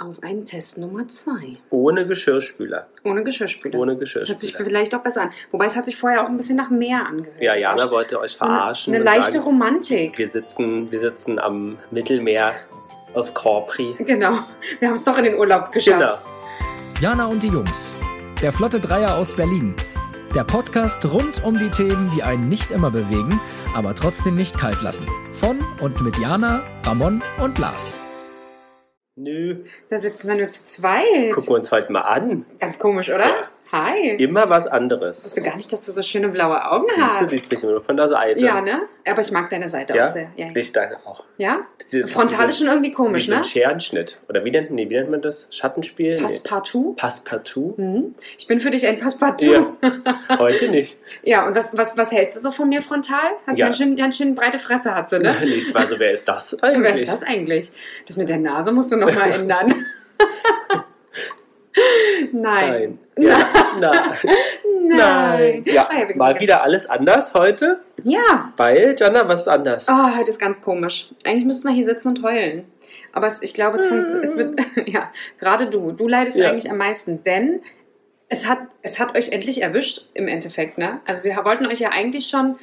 auf einen Test Nummer zwei. Ohne Geschirrspüler. Ohne Geschirrspüler. Ohne Hört sich Geschirrspüler. vielleicht auch besser an. Wobei es hat sich vorher auch ein bisschen nach mehr angehört. Ja, Jana wollte euch so eine, verarschen. eine leichte sagen, Romantik. wir sitzen, wir sitzen am Mittelmeer auf Capri. Genau. Wir haben es doch in den Urlaub Genau. geschafft. Jana und die Jungs. Der Flotte Dreier aus Berlin. Der Podcast rund um die Themen, die einen nicht immer bewegen, aber trotzdem nicht kalt lassen. Von und mit Jana, Ramon und Lars. Nö, Da sitzen wir nur zu zweit. gucken wir uns heute mal an. Ganz komisch, oder? Ja. Hi. Immer was Ich anderes. wusste gar nicht, dass du so schöne blaue Augen Siehst du, hast. siehst mich nur von der Seite. Ja, ne? Aber ich mag deine Seite Ja? auch sehr. Ja. Ich danke auch. ja? Diese- Frontal ist schon irgendwie komisch, wie so ein ne? Scherenschnitt. Oder wie nennt, nee, wie nennt man das? Schattenspiel? Nee. Passepartout. Passepartout? Mhm. Ich bin für dich ein Passepartout. Ja. Heute nicht. Ja, und was, was, was hältst du so von mir frontal? Hast Ja. ja. ganz schön, ganz schön breite Fresse, hat sie, ne? Nicht. Also, wer ist das eigentlich? Wer ist das eigentlich? Das mit der Nase musst du nochmal ändern. Nein. Nein. Ja, na, Nein. Ja, Ah, mal wieder alles anders heute. Ja. Weil, Jana, was ist anders? Oh, heute ist ganz komisch. Eigentlich müssten wir hier sitzen und heulen. Aber es, ich glaube, es, funktio- es wird, ja, gerade du, du leidest Ja. eigentlich am meisten, denn es hat, es hat euch endlich erwischt im Endeffekt, ne? Also wir wollten euch ja eigentlich schon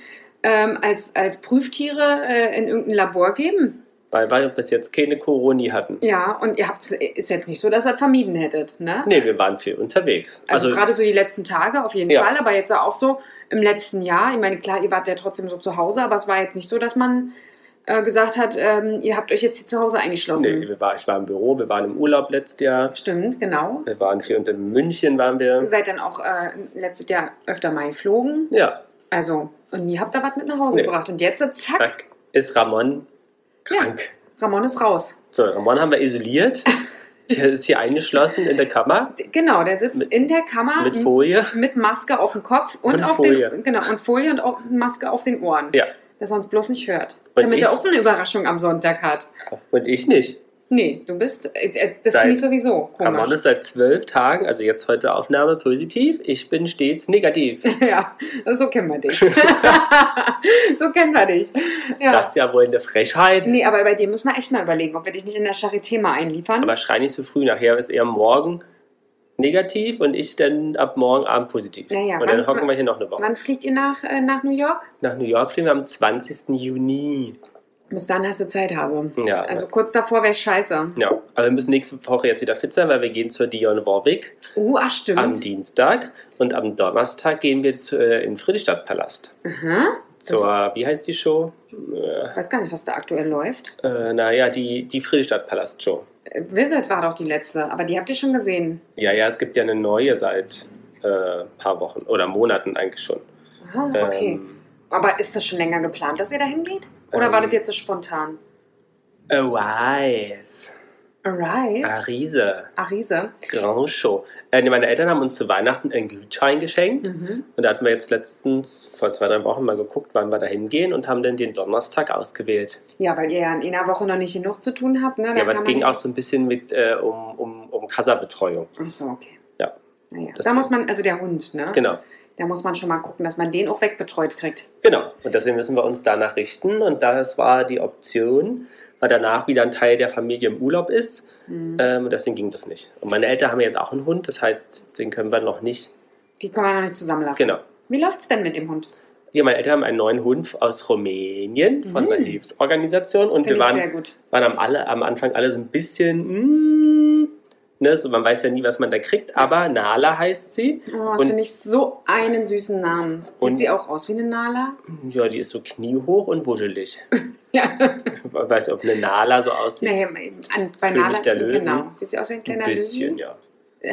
ähm, als, als Prüftiere äh, in irgendein Labor geben. Weil wir bis jetzt keine Corona hatten. Ja, und ihr habt ist jetzt nicht so, dass ihr es vermieden hättet, ne? Nee, wir waren viel unterwegs. Also, gerade so die letzten Tage auf jeden Ja. Fall, aber jetzt auch so im letzten Jahr. Ich meine, klar, ihr wart ja trotzdem so zu Hause, aber es war jetzt nicht so, dass man äh, gesagt hat, ähm, ihr habt euch jetzt hier zu Hause eingeschlossen. nee, wir war, ich war im Büro, wir waren im Urlaub letztes Jahr. Stimmt, genau. Wir waren viel und in München waren wir. Ihr seid dann auch äh, letztes Jahr öfter mal geflogen. Ja, Also, und ihr habt da was mit nach Hause Nee. gebracht. Und jetzt, zack, zack, ist Ramon krank. Ramon ist raus. So, Ramon haben wir isoliert. Der ist hier eingeschlossen in der Kammer Genau, der sitzt Mit- in der Kammer mit Folie. mit Maske auf dem Kopf und, Und auf Folie. den genau und Folie und auch Maske auf den Ohren. Ja. Dass er uns bloß nicht hört. Und Damit ich? er auch eine Überraschung am Sonntag hat. Und ich nicht. Nee, du bist. Äh, äh, das finde ich sowieso Ramon komisch. ist seit zwölf Tagen, also jetzt heute Aufnahme, positiv. Ich bin stets negativ. ja, so kennen wir dich. so kennen wir dich. Ja. Das ist ja wohl eine Frechheit. nee, aber bei dir müssen wir echt mal überlegen, ob wir dich nicht in der Charité mal einliefern. Aber schrei nicht so früh. Nachher ist er morgen negativ und ich dann ab morgen Abend positiv. Ja, ja. Und dann Wann- hocken wir hier noch eine Woche. Wann fliegt ihr nach, äh, nach New York? Nach New York fliegen wir am 20. Juni. Bis dann hast du Zeit, Hase. Ja, Also kurz davor wäre scheiße. ja. Aber wir müssen nächste Woche jetzt wieder fit sein, weil wir gehen zur Dion Warwick Uh, ach am stimmt. Dienstag und am Donnerstag gehen wir zu, äh, in Friedrichstadtpalast. Aha. Zur, wie heißt die Show? Äh, Ich weiß gar nicht, was da aktuell läuft. äh, naja, die, die Friedrichstadtpalast-Show. Äh, Vivid war doch die letzte, aber die habt ihr schon gesehen. Ja, ja, es gibt ja eine neue seit äh, paar Wochen oder Monaten eigentlich schon. Aha, okay. Ähm, aber ist das schon länger geplant, dass ihr da hingeht? Oder Ähm, war das jetzt so spontan? Arise. Arise? Arise. Arise. Grand Show. Äh, meine Eltern haben uns zu Weihnachten einen Gutschein geschenkt. Mhm. Und da hatten wir jetzt letztens, vor zwei, drei Wochen mal geguckt, wann wir da hingehen und haben dann den Donnerstag ausgewählt. Ja, weil ihr ja in einer Woche noch nicht genug zu tun habt, ne? Da Ja, aber es ging auch so ein bisschen mit äh, um, um, um Kassabetreuung. Ach so, okay. Ja. Naja, da muss man, also der Hund, ne? Genau. Da muss man schon mal gucken, dass man den auch wegbetreut kriegt. Genau. Und deswegen müssen wir uns danach richten. Und das war die Option, weil danach wieder ein Teil der Familie im Urlaub ist. Mhm. Ähm, und deswegen ging das nicht. Und meine Eltern haben jetzt auch einen Hund, das heißt, den können wir noch nicht. Die kann man noch nicht zusammenlassen. Genau. Wie läuft's denn mit dem Hund? Ja, meine Eltern haben einen neuen Hund aus Rumänien von einer Mhm. Hilfsorganisation und Finde wir waren, waren am, alle, am Anfang alle so ein bisschen, mm, ne, so man weiß ja nie, was man da kriegt, aber Nala heißt sie. Oh, das finde ich so einen süßen Namen. Sieht sie auch aus wie eine Nala? Ja, die ist so kniehoch und wuschelig. Ja. Ich weiß nicht, ob eine Nala so aussieht. Nee, an, bei König Nala, der Löwen. genau. Sieht sie aus wie ein ein kleiner bisschen, Löwen? ja.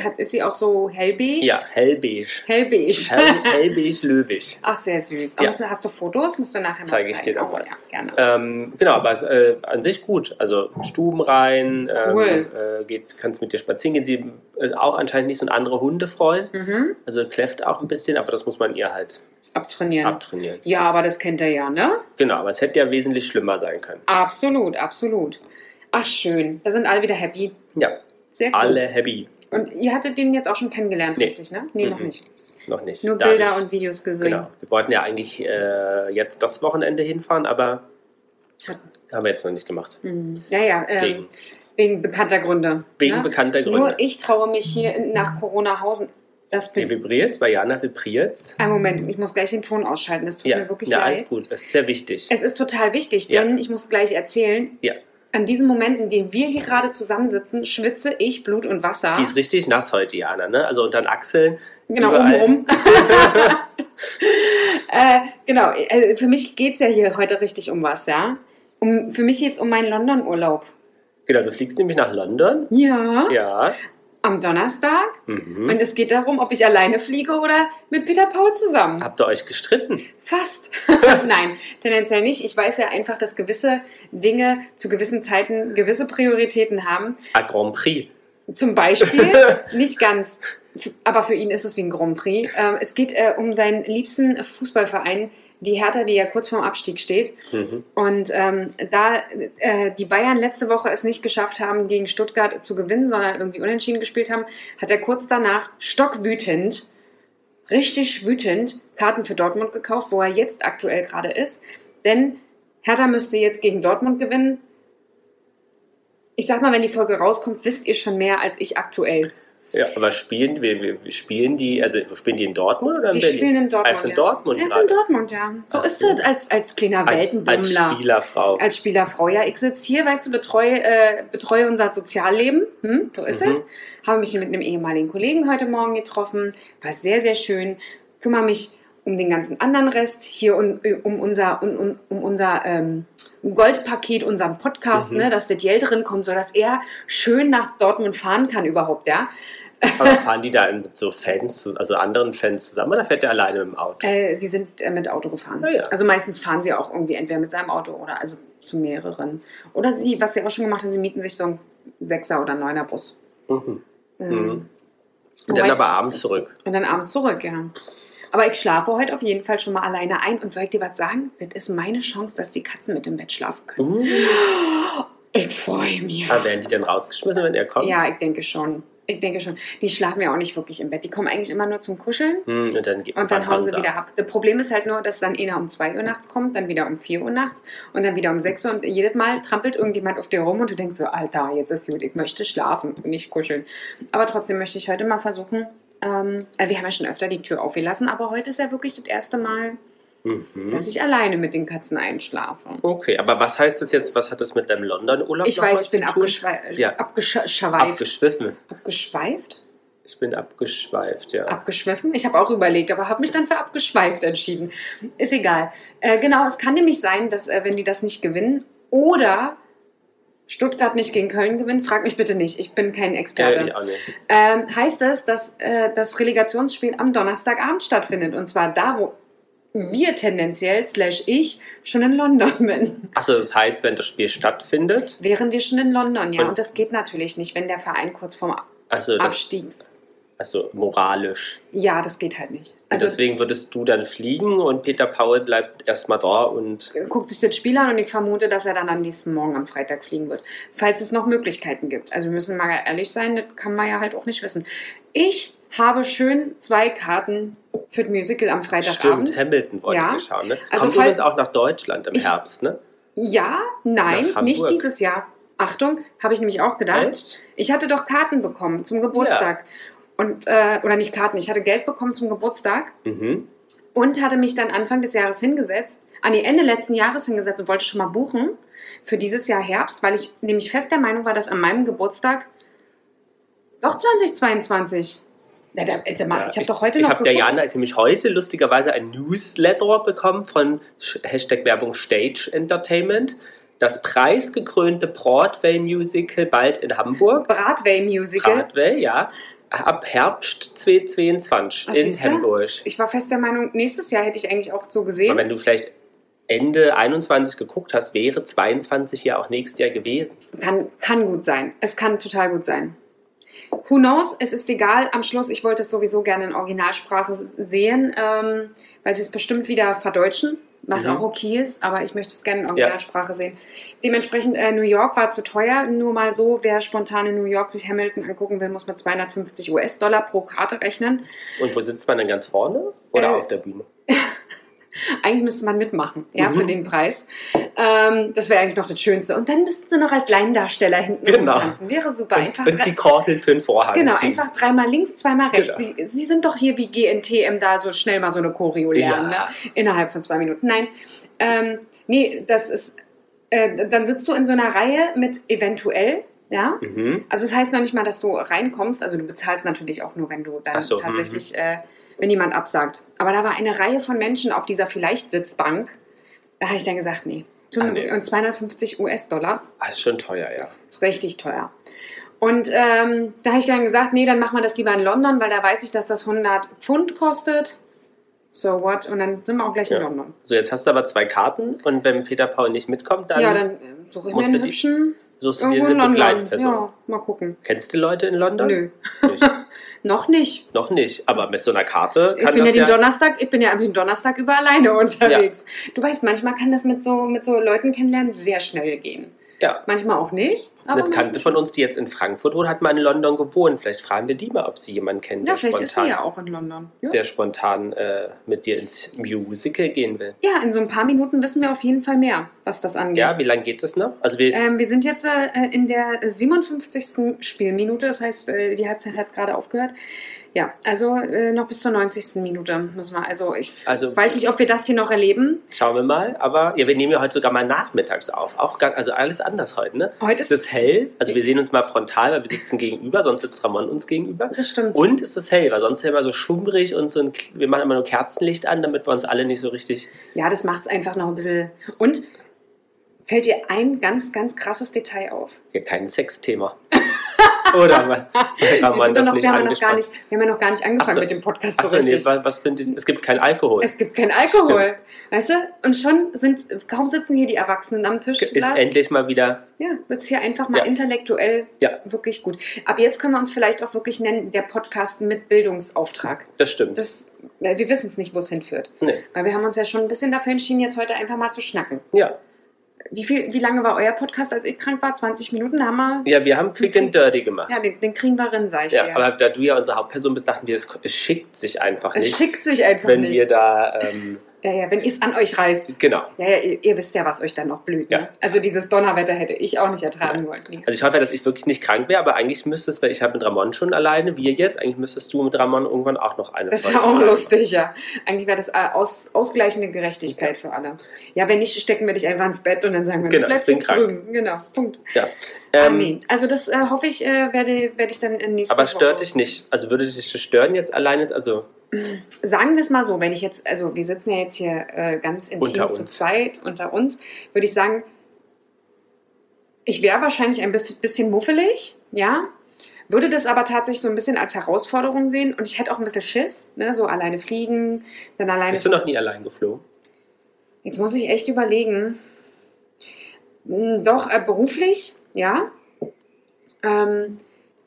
Hat, ist sie auch so hellbeige? Ja, hellbeige. Hellbeige. Hell, hellbeige, löwig. Ach, sehr süß. Ja. Du- hast du Fotos? Musst du nachher mal Zeige ich zeigen. dir dann oh, ja, gerne. Ähm, genau, aber äh, an sich gut. Also Stuben rein, Cool. ähm, äh, geht, kannst mit dir spazieren gehen. Sie ist auch anscheinend nicht so ein anderer Hundefreund. Mhm. Also kläfft auch ein bisschen, aber das muss man ihr halt Abtrainieren. abtrainieren. Ja, aber das kennt er ja, ne? Genau, aber es hätte ja wesentlich schlimmer sein können. Absolut, absolut. Ach, schön. Da sind alle wieder happy. Ja, Sehr cool. alle happy. Und ihr hattet den jetzt auch schon kennengelernt, Nee. richtig, ne? Nee, noch Mhm. nicht. Noch nicht. Nur Bilder nicht. und Videos gesehen. Genau. Wir wollten ja eigentlich äh, jetzt das Wochenende hinfahren, aber haben wir jetzt noch nicht gemacht. Mhm. Ja, ja. Ähm, Wegen. Wegen bekannter Gründe. Wegen ne? bekannter Gründe. Nur ich traue mich hier nach Corona-Hausen. Das Wie bin vibriert? Bei Jana vibriert Ein Moment, ich muss gleich den Ton ausschalten. Das tut Ja, mir wirklich ja alles leid. gut. Das ist sehr wichtig. Es ist total wichtig, Ja. denn ich muss gleich erzählen, Ja. An diesem Moment, in dem wir hier gerade zusammensitzen, schwitze ich Blut und Wasser. Die ist richtig nass heute, Jana. Ne? Also unter den Achseln. Genau, überall. oben äh, genau, äh, für mich geht es ja hier heute richtig um was, ja. Um, für mich geht es um meinen London-Urlaub. Genau, du fliegst nämlich nach London. Ja. Ja. Am Donnerstag. Mhm. Und es geht darum, ob ich alleine fliege oder mit Peter Paul zusammen. Habt ihr euch gestritten? Fast. Nein, tendenziell nicht. Ich weiß ja einfach, dass gewisse Dinge zu gewissen Zeiten gewisse Prioritäten haben. A Grand Prix. Zum Beispiel, nicht ganz, aber für ihn ist es wie ein Grand Prix. Ähm, es geht äh, um seinen liebsten Fußballverein, die Hertha, die ja kurz vorm Abstieg steht. Mhm. Und ähm, da äh, die Bayern letzte Woche es nicht geschafft haben, gegen Stuttgart zu gewinnen, sondern irgendwie unentschieden gespielt haben, hat er kurz danach stockwütend, richtig wütend, Karten für Dortmund gekauft, wo er jetzt aktuell gerade ist. Denn Hertha müsste jetzt gegen Dortmund gewinnen. Ich sag mal, wenn die Folge rauskommt, wisst ihr schon mehr als ich aktuell. Ja, aber spielen, wir, wir spielen die, also spielen die in Dortmund oder in Die Berlin? spielen in Dortmund. Also in ja. Dortmund Er ist in Dortmund, ja. So Ach ist so. das als, als kleiner Als, als Weltenbummler. Spielerfrau. als Spielerfrau. Ja, ich sitze hier, weißt du, betreue, äh, betreue unser Sozialleben. Hm, so ist Mhm. es. Habe mich mit einem ehemaligen Kollegen heute Morgen getroffen. War sehr, sehr schön. Kümmere mich um den ganzen anderen Rest. Hier um, um unser, um, um, um unser ähm, Goldpaket, unseren Podcast, Mhm. ne, dass der Geld drin kommt, sodass er schön nach Dortmund fahren kann überhaupt, ja. Aber fahren die da mit so Fans, also anderen Fans zusammen oder fährt der alleine mit dem Auto? Äh, sie sind äh, mit Auto gefahren. Ah, ja. Also meistens fahren sie auch irgendwie entweder mit seinem Auto oder also zu mehreren. Oder sie, was sie auch schon gemacht haben, sie mieten sich so einen Sechser- oder Neuner Bus. Mhm. Mhm. Mhm. Und Wobei- dann aber abends zurück. Und dann abends zurück, ja. Aber ich schlafe heute auf jeden Fall schon mal alleine ein. Und soll ich dir was sagen? Das ist meine Chance, dass die Katzen mit im Bett schlafen können. Uh. Ich freue mich. Aber werden die dann rausgeschmissen, wenn er kommt? Ja, ich denke schon. Ich denke schon. Die schlafen ja auch nicht wirklich im Bett. Die kommen eigentlich immer nur zum Kuscheln. Hm, und dann, Und dann hauen sie ab. wieder ab. Das Problem ist halt nur, dass dann einer um 2 Uhr nachts kommt, dann wieder um 4 Uhr nachts und dann wieder um 6 Uhr und jedes Mal trampelt irgendjemand auf dir rum und du denkst so, Alter, jetzt ist gut, ich möchte schlafen und nicht kuscheln. Aber trotzdem möchte ich heute mal versuchen, ähm, äh, wir haben ja schon öfter die Tür aufgelassen, aber heute ist ja wirklich das erste Mal, Mhm. dass ich alleine mit den Katzen einschlafe. Okay, aber was heißt das jetzt, was hat das mit deinem London-Urlaub Ich noch weiß, was ich bin zu tun? abgeschweift. Ja. Abgeschweift. Abgeschwiffen. Abgeschweift? Ich bin abgeschweift, ja. Abgeschwiffen? Ich habe auch überlegt, aber habe mich dann für abgeschweift entschieden. Ist egal. Äh, genau, es kann nämlich sein, dass äh, wenn die das nicht gewinnen oder Stuttgart nicht gegen Köln gewinnt, frag mich bitte nicht, ich bin kein Experte. Äh, ich auch nicht. ähm, heißt es, dass äh, das Relegationsspiel am Donnerstagabend stattfindet. Und zwar da, wo wir tendenziell, slash ich, schon in London bin. Achso, das heißt, wenn das Spiel stattfindet, Wären wir schon in London, ja. Und- Und das geht natürlich nicht, wenn der Verein kurz vorm also, Abstiegs. Also moralisch. Ja, das geht halt nicht. Also Also deswegen würdest du dann fliegen und Peter Paul bleibt erstmal da und guckt sich das Spiel an und ich vermute, dass er dann am nächsten Morgen am Freitag fliegen wird. Falls es noch Möglichkeiten gibt. Also wir müssen mal ehrlich sein, das kann man ja halt auch nicht wissen. Ich habe schön zwei Karten für das Musical am Freitagabend. stimmt, Hamilton wollte Ja. wir schauen. Ne? Also Kommt übrigens auch nach Deutschland im Ich- Herbst, ne? Ja, nein, nicht dieses Jahr. Achtung, habe ich nämlich auch gedacht. Echt? Ich hatte doch Karten bekommen zum Geburtstag. Und, äh, oder nicht Karten, ich hatte Geld bekommen zum Geburtstag Mhm. und hatte mich dann Anfang des Jahres hingesetzt, an die Ende letzten Jahres hingesetzt und wollte schon mal buchen für dieses Jahr Herbst, weil ich nämlich fest der Meinung war, dass an meinem Geburtstag doch 2022. Ja, da, also mal, Ja, ich habe doch heute ich noch habe der. Jana nämlich heute lustigerweise ein Newsletter bekommen von Hashtag Werbung Stage Entertainment. Das preisgekrönte Broadway-Musical bald in Hamburg. Broadway Musical. Broadway, ja. Ab Herbst 2022 Ach, in siehste? Hamburg. Ich war fest der Meinung, nächstes Jahr hätte ich eigentlich auch so Aber gesehen. wenn du vielleicht Ende 21 geguckt hast, wäre 22 ja auch nächstes Jahr gewesen. Kann, kann gut sein. Es kann total gut sein. Who knows? Es ist egal. Am Schluss, ich wollte es sowieso gerne in Originalsprache sehen, ähm, weil sie es bestimmt wieder verdeutschen, was Mhm. auch okay ist, aber ich möchte es gerne in Originalsprache sehen. Dementsprechend, äh, New York war zu teuer. Nur mal so, wer spontan in New York sich Hamilton angucken will, muss mit 250 US-Dollar pro Karte rechnen. Und wo sitzt man dann ganz vorne oder Äh, auf der Bühne? Eigentlich müsste man mitmachen, ja, Mhm. für den Preis. Ähm, das wäre eigentlich noch das Schönste. Und dann müssten sie noch als Laiendarsteller hinten Genau. rumtanzen. Wäre super. Einfach und, und die Kordel für den Vorhang Genau, ziehen. einfach dreimal links, zweimal rechts. Genau. Sie, Sie sind doch hier wie GNTM da so schnell mal so eine Choreo lernen, Ja. ne? innerhalb von zwei Minuten. Nein, ähm, nee, das ist, äh, dann sitzt du in so einer Reihe mit eventuell, ja. Mhm. Also es heißt noch nicht mal, dass du reinkommst. Also du bezahlst natürlich auch nur, wenn du dann so, tatsächlich, äh, wenn jemand absagt. Aber da war eine Reihe von Menschen auf dieser Vielleicht-Sitzbank. Da habe ich dann gesagt, nee. Ah, nee. Und 250 US-Dollar. Ah, ist schon teuer, ja. Ist richtig teuer. Und ähm, da habe ich dann gesagt, nee, dann machen wir das lieber in London, weil da weiß ich, dass das 100 Pfund kostet. So what? Und dann sind wir auch gleich in Ja. London. So, jetzt hast du aber zwei Karten und wenn Peter Paul nicht mitkommt, dann ja, dann äh, suche ich mir einen du die- hübschen suchst du dir in eine. Begleitperson. Ja, mal gucken. Kennst du Leute in London? Nö, Nicht. Noch nicht. Noch nicht, aber mit so einer Karte Ich kann bin ja das den ja... Donnerstag, ich bin ja am Donnerstag über alleine unterwegs. Du weißt, manchmal kann das mit so, mit so Leuten kennenlernen sehr schnell gehen. Ja. Manchmal auch nicht. Eine Bekannte von uns, die jetzt in Frankfurt wohnt, hat mal in London gewohnt. Vielleicht fragen wir die mal, ob sie jemanden kennt, ja, der vielleicht ist sie spontan, ja auch in London. Ja. der spontan äh, mit dir ins Musical gehen will. ja, in so ein paar Minuten wissen wir auf jeden Fall mehr, was das angeht. Ja, wie lange geht das noch? Also wir, Ähm, wir sind jetzt äh, in der 57. Spielminute, das heißt, äh, die Halbzeit hat gerade aufgehört. Ja, also äh, noch bis zur 90. Minute müssen wir. Also ich also weiß nicht, ob wir das hier noch erleben. schauen wir mal. Aber ja, wir nehmen ja heute sogar mal nachmittags auf. Auch ganz, also alles anders heute, ne? Heute Es ist ist hell, also wir sehen uns mal frontal, weil wir sitzen gegenüber, sonst sitzt Ramon uns gegenüber. das stimmt. Und es ist hell, weil sonst ist ja immer so schummrig und so ein, wir machen immer nur Kerzenlicht an, damit wir uns alle nicht so richtig. Ja, das macht es einfach noch ein bisschen. Und fällt dir ein ganz, ganz krasses Detail auf? Ja, kein Sexthema. Oder Ramon sind doch das noch, nicht wir, haben noch gar nicht, wir haben ja noch gar nicht angefangen so. mit dem Podcast so nee, richtig. was, was findet Es gibt kein Alkohol. es gibt kein Alkohol. Weißt du? Und schon sind, kaum sitzen hier die Erwachsenen am Tisch. ist Lars. endlich mal wieder. Ja, wird es hier einfach mal Ja. intellektuell Ja. wirklich gut. Ab jetzt können wir uns vielleicht auch wirklich nennen, der Podcast mit Bildungsauftrag. Das stimmt. Das, weil wir wissen es nicht, wo es hinführt. nee. Weil wir haben uns ja schon ein bisschen dafür entschieden, jetzt heute einfach mal zu schnacken. Ja. Wie, viel, wie lange war euer Podcast, als ich krank war? 20 Minuten? Da haben wir. ja, wir haben Quick and Dirty gemacht. Ja, den, den kriegen wir rein, sag ich Ja, dir. aber da du ja unsere Hauptperson bist, dachten wir, es, es schickt sich einfach es nicht, schickt sich einfach wenn nicht. wir da. Ähm, ja, ja, wenn ihr es an euch reißt. genau. Ja, ja, ihr, ihr wisst ja, was euch dann noch blüht. Ne? Ja. Also dieses Donnerwetter hätte ich auch nicht ertragen wollen. Nee. Also ich hoffe, dass ich wirklich nicht krank wäre, aber eigentlich müsstest, weil ich habe mit Ramon schon alleine, wir jetzt, eigentlich müsstest du mit Ramon irgendwann auch noch eine Das wäre auch lustig, ja. Eigentlich wäre das äh, aus, ausgleichende Gerechtigkeit für alle. Ja, wenn nicht, stecken wir dich einfach ins Bett und dann sagen wir, Genau, du bleibst ich bin krank. drüben. Genau, Punkt. Ja. Ähm, nee. Also das äh, hoffe ich, äh, werde, werde ich dann in nächster aber Woche... stört dich nicht? Also würde dich das stören jetzt alleine? Also Sagen wir es mal so, wenn ich jetzt, also wir sitzen ja jetzt hier äh, ganz intim zu zweit unter uns, würde ich sagen, ich wäre wahrscheinlich ein bi- bisschen muffelig, ja, würde das aber tatsächlich so ein bisschen als Herausforderung sehen und ich hätte auch ein bisschen Schiss, ne, so alleine fliegen, dann alleine... bist du noch nie allein geflogen? Jetzt muss ich echt überlegen. Hm, Doch, äh, beruflich, ja. Ähm,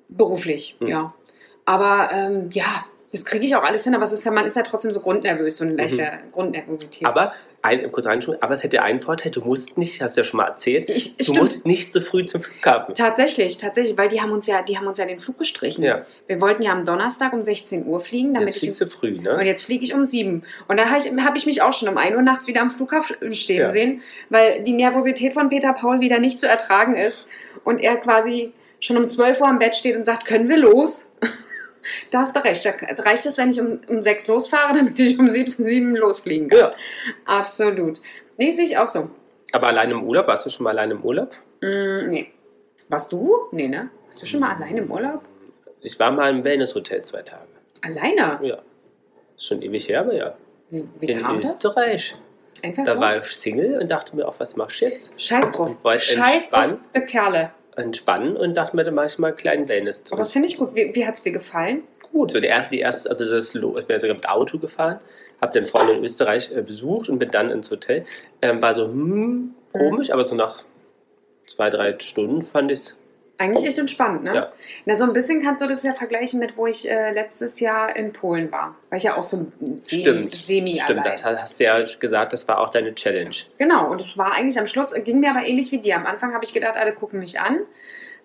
beruflich, Hm. ja. Aber ähm, ja, das kriege ich auch alles hin, aber es ist ja, man ist ja trotzdem so grundnervös, so eine leichte Grundnervosität. Mhm. Aber, ein, kurz reinschauen, aber es hätte einen Vorteil, du musst nicht, hast du ja schon mal erzählt, ich, du stimmt. musst nicht so früh zum Flughafen. Tatsächlich, tatsächlich, weil die haben uns ja, die haben uns ja den Flug gestrichen. Ja, Wir wollten ja am Donnerstag um 16 Uhr fliegen, damit jetzt ich du früh, Und ne? jetzt fliege ich um sieben. Und dann habe ich, hab ich mich auch schon um 1 Uhr nachts wieder am Flughafen stehen Ja. sehen, weil die Nervosität von Peter Paul wieder nicht zu ertragen ist. Und er quasi schon um 12 Uhr am Bett steht und sagt, können wir los? Da hast du recht. Da reicht es, wenn ich um, um 6 losfahre, damit ich um 17, 7 losfliegen kann. Ja. Absolut. Nee, sehe ich auch so. Aber allein im Urlaub, warst du schon mal allein im Urlaub? Mm, nee. Warst du? Nee, ne? Warst du schon mal alleine im Urlaub? Ich war mal im Wellnesshotel zwei Tage. Alleine? Ja. Ist schon ewig her, aber ja. Wie, wie In kam das? Österreich. Einfach Da so? war ich Single und dachte mir auch, was machst du jetzt? Scheiß drauf. Scheiß auf entspannen. die Kerle. Entspannen und dachte mir, dann mache ich mal einen kleinen Wellness. Aber das finde ich gut. Wie, wie hat es dir gefallen? gut. So, der erste, die erste, also das, ich bin sogar mit Auto gefahren, habe den Freund in Österreich äh, besucht und bin dann ins Hotel. Ähm, war so, hm, komisch, aber so nach zwei, drei Stunden fand ich es. Eigentlich echt entspannt, ne? Ja. Na, so ein bisschen kannst du das ja vergleichen mit, wo ich äh, letztes Jahr in Polen war. War ich ja auch so semi, Stimmt. semi Stimmt, allein. das hast du ja gesagt, das war auch deine Challenge. Genau, und es war eigentlich am Schluss, ging mir aber ähnlich wie dir. Am Anfang habe ich gedacht, alle gucken mich an.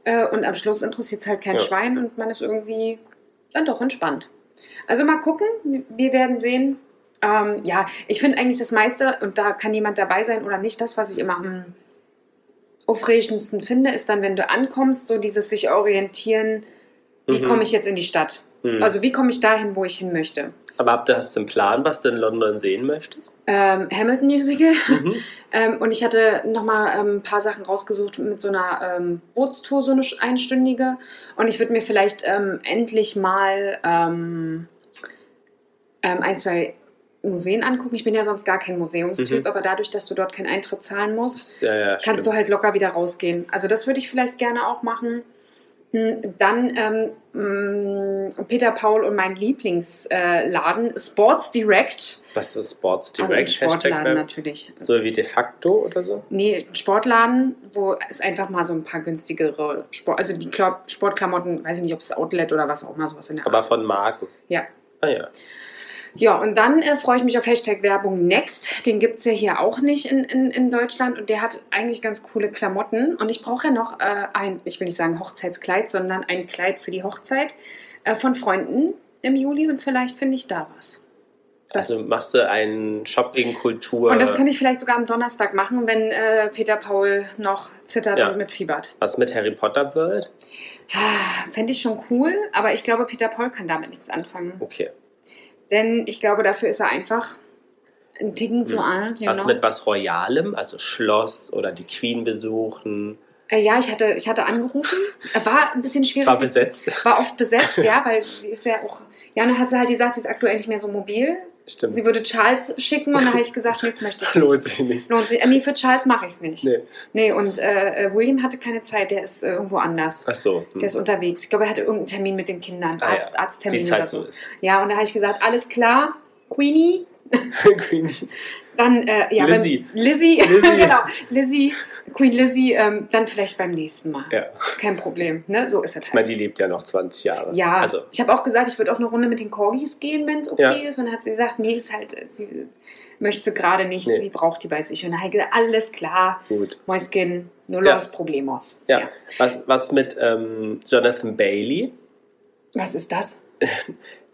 Äh, und am Schluss interessiert es halt kein Ja. Schwein und man ist irgendwie dann doch entspannt. Also mal gucken, wir werden sehen. Ähm, ja, ich finde eigentlich das meiste, und da kann jemand dabei sein oder nicht, das, was ich immer am aufregendsten finde, ist dann, wenn du ankommst, so dieses sich orientieren, wie Mhm. komme ich jetzt in die Stadt? Hm. Also wie komme ich dahin, wo ich hin möchte? aber habt ihr, hast du einen Plan, was du in London sehen möchtest? Ähm, Hamilton Musical. Mhm. Ähm, und ich hatte nochmal ähm, ein paar Sachen rausgesucht mit so einer ähm, Bootstour, so eine einstündige. Und ich würde mir vielleicht ähm, endlich mal ähm, ähm, ein, zwei Museen angucken. Ich bin ja sonst gar kein Museumstyp, Mhm. aber dadurch, dass du dort keinen Eintritt zahlen musst, Ja, ja, kannst stimmt. du halt locker wieder rausgehen. Also das würde ich vielleicht gerne auch machen. Hm, Dann ähm, mh, Peter Paul und mein Lieblingsladen Sports Direct. Was ist Sports Also Direct? Sportladen Hashtag, ne? natürlich. so wie de facto oder so? Nee, Sportladen, wo es einfach mal so ein paar günstigere Sport, also die Kla Sportklamotten, weiß ich nicht, ob es Outlet oder was auch immer sowas in der Aber Art von ist. Marken. Ja. Ah ja. Ja, und dann äh, freue ich mich auf Hashtag Werbung Next. Den gibt es ja hier auch nicht in, in, in Deutschland und der hat eigentlich ganz coole Klamotten. Und ich brauche ja noch äh, ein, ich will nicht sagen Hochzeitskleid, sondern ein Kleid für die Hochzeit äh, von Freunden im Juli und vielleicht finde ich da was. Das. Also machst du einen Shopping-Kultur. und das könnte ich vielleicht sogar am Donnerstag machen, wenn äh, Peter Paul noch zittert Ja. und mitfiebert. Was mit Harry Potter World? Ah, Fände ich schon cool, aber ich glaube, Peter Paul kann damit nichts anfangen. Okay. Denn ich glaube, dafür ist er einfach ein Ticken zu Hm. alt. You Was know? mit was Royalem, also Schloss oder die Queen besuchen? Äh, ja, ich hatte, ich hatte angerufen. Er war ein bisschen schwierig. War besetzt. War oft besetzt, ja, weil sie ist ja auch. Ja, und dann hat sie halt gesagt, sie ist aktuell nicht mehr so mobil. Stimmt. Sie würde Charles schicken und dann habe ich gesagt, nee, das möchte ich nicht. Lohnt sich nicht. Lohnt sich. Äh, nee, für Charles mache ich es nicht. Nee. Nee, und äh, äh, William hatte keine Zeit, der ist äh, irgendwo anders. Ach so. Hm. Der ist unterwegs. Ich glaube, er hatte irgendeinen Termin mit den Kindern. Ah, ja. Arzt, Wie Arzttermin es oder halt so. ist. Ja, und da habe ich gesagt, alles klar, Queenie. Queenie. Dann, äh, ja, Lizzie. Lizzie, Lizzie. genau. Lizzie, Queen Lizzie, ähm, dann vielleicht beim nächsten Mal. Ja. Kein Problem, ne? So ist es Ich halt. meine, die lebt ja noch 20 Jahre. Ja, Also, ich habe auch gesagt, ich würde auch eine Runde mit den Corgis gehen, wenn es okay Ja. ist. Und dann hat sie gesagt, nee, ist halt, äh, sie möchte sie gerade nicht, Nee. sie braucht die bei sich. Und dann habe ich gesagt, alles klar, gut. Mäuschen, nur Ja. los Problemos. Ja. Was, was mit ähm, Jonathan Bailey? Was ist das?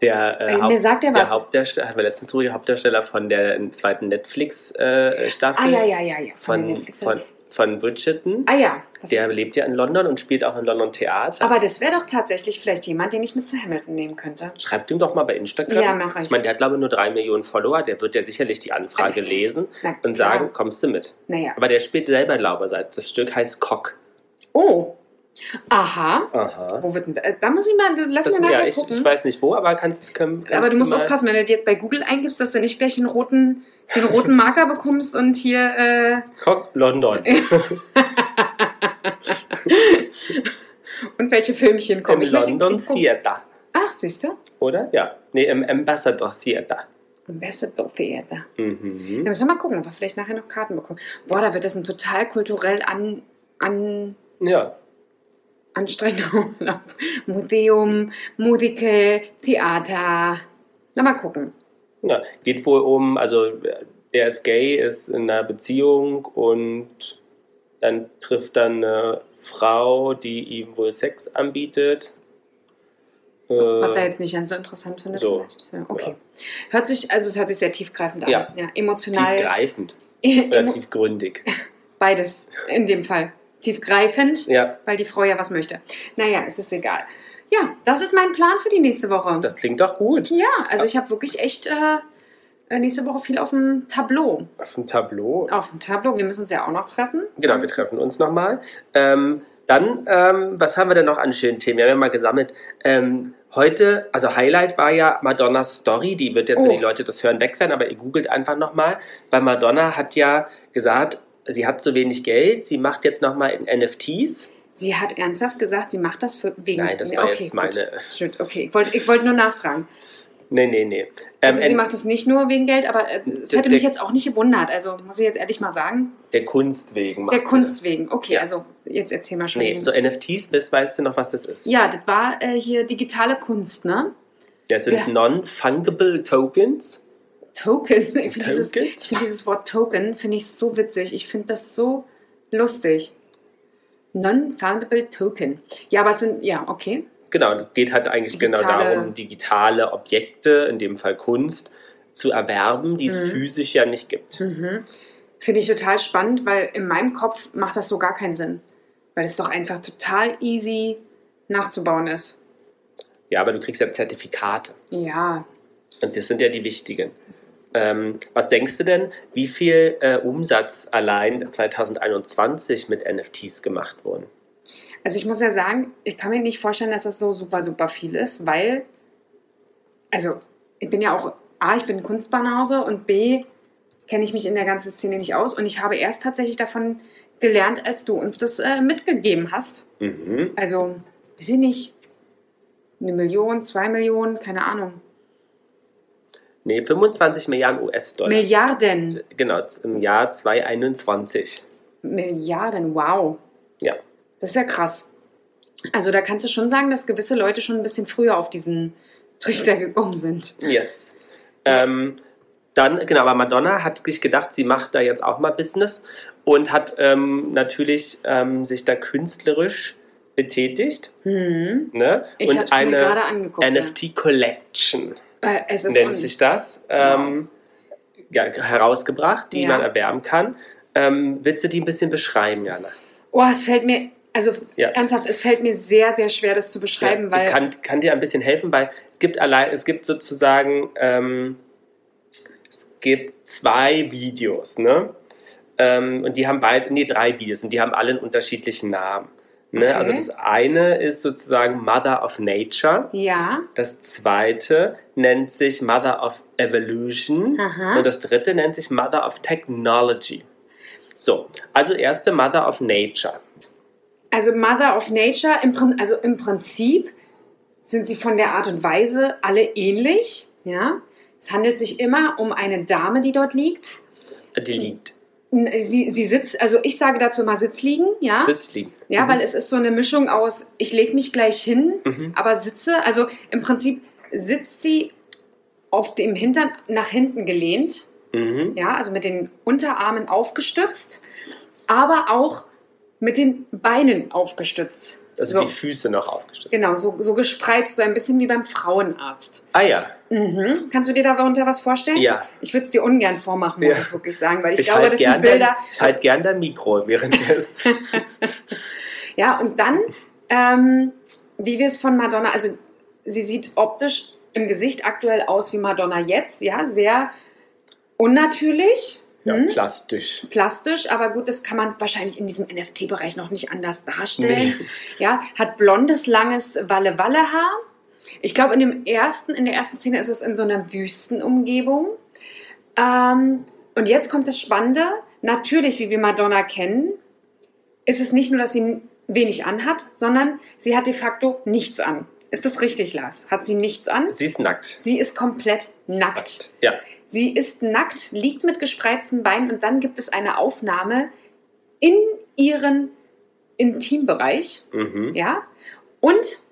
Der, äh, mir Haupt- er der. Hauptdarsteller, hatten wir letztens drüber, Hauptdarsteller von der zweiten Netflix-Staffel. Ah, ja, ja, ja, ja. Von, Netflix- von, von Bridgerton. ah, ja. Das Der lebt ja in London und spielt auch in London Theater. aber das wäre doch tatsächlich vielleicht jemand, den ich mit zu Hamilton nehmen könnte. Schreibt ihm doch mal bei Instagram. Ja, mach ich. Ich meine, der hat glaube ich nur drei Millionen Follower. Der wird ja sicherlich die Anfrage Aber- lesen und sagen, kommst du mit? Naja. Aber der spielt selber glaube ich, seit das Stück heißt Cock. Oh. Aha. Aha. Wo wird denn, äh, da muss ich mal, lass Das, mir nachher ja, ich, gucken. ich weiß nicht wo, aber kannst, können, kannst Aber du musst mal, aufpassen, wenn du dir jetzt bei Google eingibst, dass du nicht gleich den roten, den roten Marker bekommst und hier. Äh, Cock London. und welche Filmchen kommen. Im Ich möchte- London guck- Theater. Ach, siehst du? Oder? Ja. Nee, im Ambassador Theater. Ambassador Theater. Mhm. Da müssen wir mal gucken, ob wir vielleicht nachher noch Karten bekommen. Boah, da wird das ein total kulturell an, an, Ja. Anstrengender Urlaub. Museum, Musical, Theater. Na, mal gucken. ja. Geht wohl um, also der ist gay, ist in einer Beziehung und dann trifft dann eine Frau, die ihm wohl Sex anbietet. Was da Äh, jetzt nicht ganz so interessant findet so. vielleicht. Ja, okay. Hört sich, also es hört sich sehr tiefgreifend an. Ja. emotional. tiefgreifend oder tiefgründig. beides in dem Fall. Tiefgreifend, Ja, weil die Frau ja was möchte. Naja, es ist egal. Ja, das ist mein Plan für die nächste Woche. das klingt doch gut. ja, also ich habe wirklich echt äh, nächste Woche viel auf dem Tableau. Auf dem Tableau. Auf dem Tableau. Wir müssen uns ja auch noch treffen. Genau, wir treffen uns nochmal. Ähm, dann, ähm, was haben wir denn noch an schönen Themen? Wir haben ja mal gesammelt. Ähm, heute, also Highlight war ja Madonnas Story. Die wird jetzt, wenn Oh. die Leute das hören, weg sein, aber ihr googelt einfach nochmal. Weil Madonna hat ja gesagt, sie hat zu wenig Geld. Sie macht jetzt nochmal in NFTs. Sie hat ernsthaft gesagt, sie macht das für, wegen. Nein, das war okay, jetzt gut. meine. Schön, Okay, ich wollte wollt nur nachfragen. Nee, nee, nee. Ähm, Also sie macht es nicht nur wegen Geld, aber äh, es Der- hätte mich jetzt auch nicht gewundert. Also muss ich jetzt ehrlich mal sagen. der Kunst wegen. Der Kunst das. wegen. Okay, Ja. also jetzt erzähl mal schon. Nee, so NFTs, bist, weißt du noch, was das ist? Ja, das war äh, hier digitale Kunst, ne? Das sind Ja. Non-Fungible Tokens. Tokens. Ich finde dieses, ich find dieses Wort Token finde ich so witzig. Ich finde das so lustig. Non-foundable Token. Ja, aber es sind, ja, okay. Genau, es geht halt eigentlich genau Digitale- darum, digitale Objekte, in dem Fall Kunst, zu erwerben, die es Mhm. physisch ja nicht gibt. Mhm. Finde ich total spannend, weil in meinem Kopf macht das so gar keinen Sinn. Weil es doch einfach total easy nachzubauen ist. Ja, aber du kriegst ja Zertifikate. Ja, Und das sind ja die wichtigen. Ähm, was denkst du denn, wie viel äh, Umsatz allein 2021 mit NFTs gemacht wurden? also ich muss ja sagen, ich kann mir nicht vorstellen, dass das so super, super viel ist, weil, also ich bin ja auch, A, ich bin Kunstbanause und B, kenne ich mich in der ganzen Szene nicht aus und ich habe erst tatsächlich davon gelernt, als du uns das äh, mitgegeben hast. Mhm. Also, weiß ich nicht, eine Million, zwei Millionen, keine Ahnung. Nee, 25 Milliarden US-Dollar. Milliarden. Genau, im Jahr 2021. Milliarden, wow. Ja. Das ist ja krass. Also da kannst du schon sagen, dass gewisse Leute schon ein bisschen früher auf diesen Trichter gekommen sind. Yes. Ähm, dann, genau, aber Madonna hat sich gedacht, sie macht da jetzt auch mal Business und hat ähm, natürlich ähm, sich da künstlerisch betätigt. Hm. Ne? Ich habe mir gerade eine angeguckt. ja. NFT Collection Äh, nennt sich das, ähm, ja, herausgebracht, die Ja. man erwerben kann. Ähm, willst du die ein bisschen beschreiben, Jana? Oh, es fällt mir, also Ja. ernsthaft, es fällt mir sehr, sehr schwer, das zu beschreiben, Ja, weil ich kann, kann dir ein bisschen helfen, weil es gibt allein, es gibt sozusagen, ähm, es gibt zwei Videos, ne? Ähm, und die haben beide, nee, drei Videos und die haben alle einen unterschiedlichen Namen. Ne? Okay. Also das eine ist sozusagen Mother of Nature, ja, das zweite nennt sich Mother of Evolution aha. und das dritte nennt sich Mother of Technology. So, also erste Mother of Nature. Also Mother of Nature, im, also im Prinzip sind sie von der Art und Weise alle ähnlich. Ja? Es handelt sich immer um eine Dame, die dort liegt. Die liegt. Sie, sie sitzt, also ich sage dazu immer Sitzliegen, ja. Sitzt liegen. Ja, Mhm. weil es ist so eine Mischung aus, ich lege mich gleich hin, Mhm. aber sitze, also im Prinzip sitzt sie auf dem Hintern nach hinten gelehnt, Mhm. ja, also mit den Unterarmen aufgestützt, aber auch mit den Beinen aufgestützt. Also so, die Füße noch aufgestellt. genau, so, so gespreizt, so ein bisschen wie beim Frauenarzt. Ah ja, Mhm. Kannst du dir darunter was vorstellen? ja. Ich würde es dir ungern vormachen, muss Ja. ich wirklich sagen, weil ich, Ich, glaube, halte das sind Bilder. dein, ich halte gern dein Mikro währenddessen. Ja, und dann, ähm, wie wir es von Madonna, also sie sieht optisch im Gesicht aktuell aus wie Madonna jetzt, ja, sehr unnatürlich, ja, hm, plastisch. plastisch, aber gut, das kann man wahrscheinlich in diesem NFT-Bereich noch nicht anders darstellen. Nee. Ja, hat blondes, langes Walle-Walle-Haar. Ich glaube, in dem ersten, in der ersten Szene ist es in so einer Wüstenumgebung. Ähm, und jetzt kommt das Spannende. Natürlich, wie wir Madonna kennen, ist es nicht nur, dass sie wenig anhat, sondern sie hat de facto nichts an. Ist das richtig, Lars? Hat sie nichts an? Sie ist nackt. Sie ist komplett nackt. Ja. Sie ist nackt, liegt mit gespreizten Beinen und dann gibt es eine Aufnahme in ihren Intimbereich. Mhm. Ja. Und,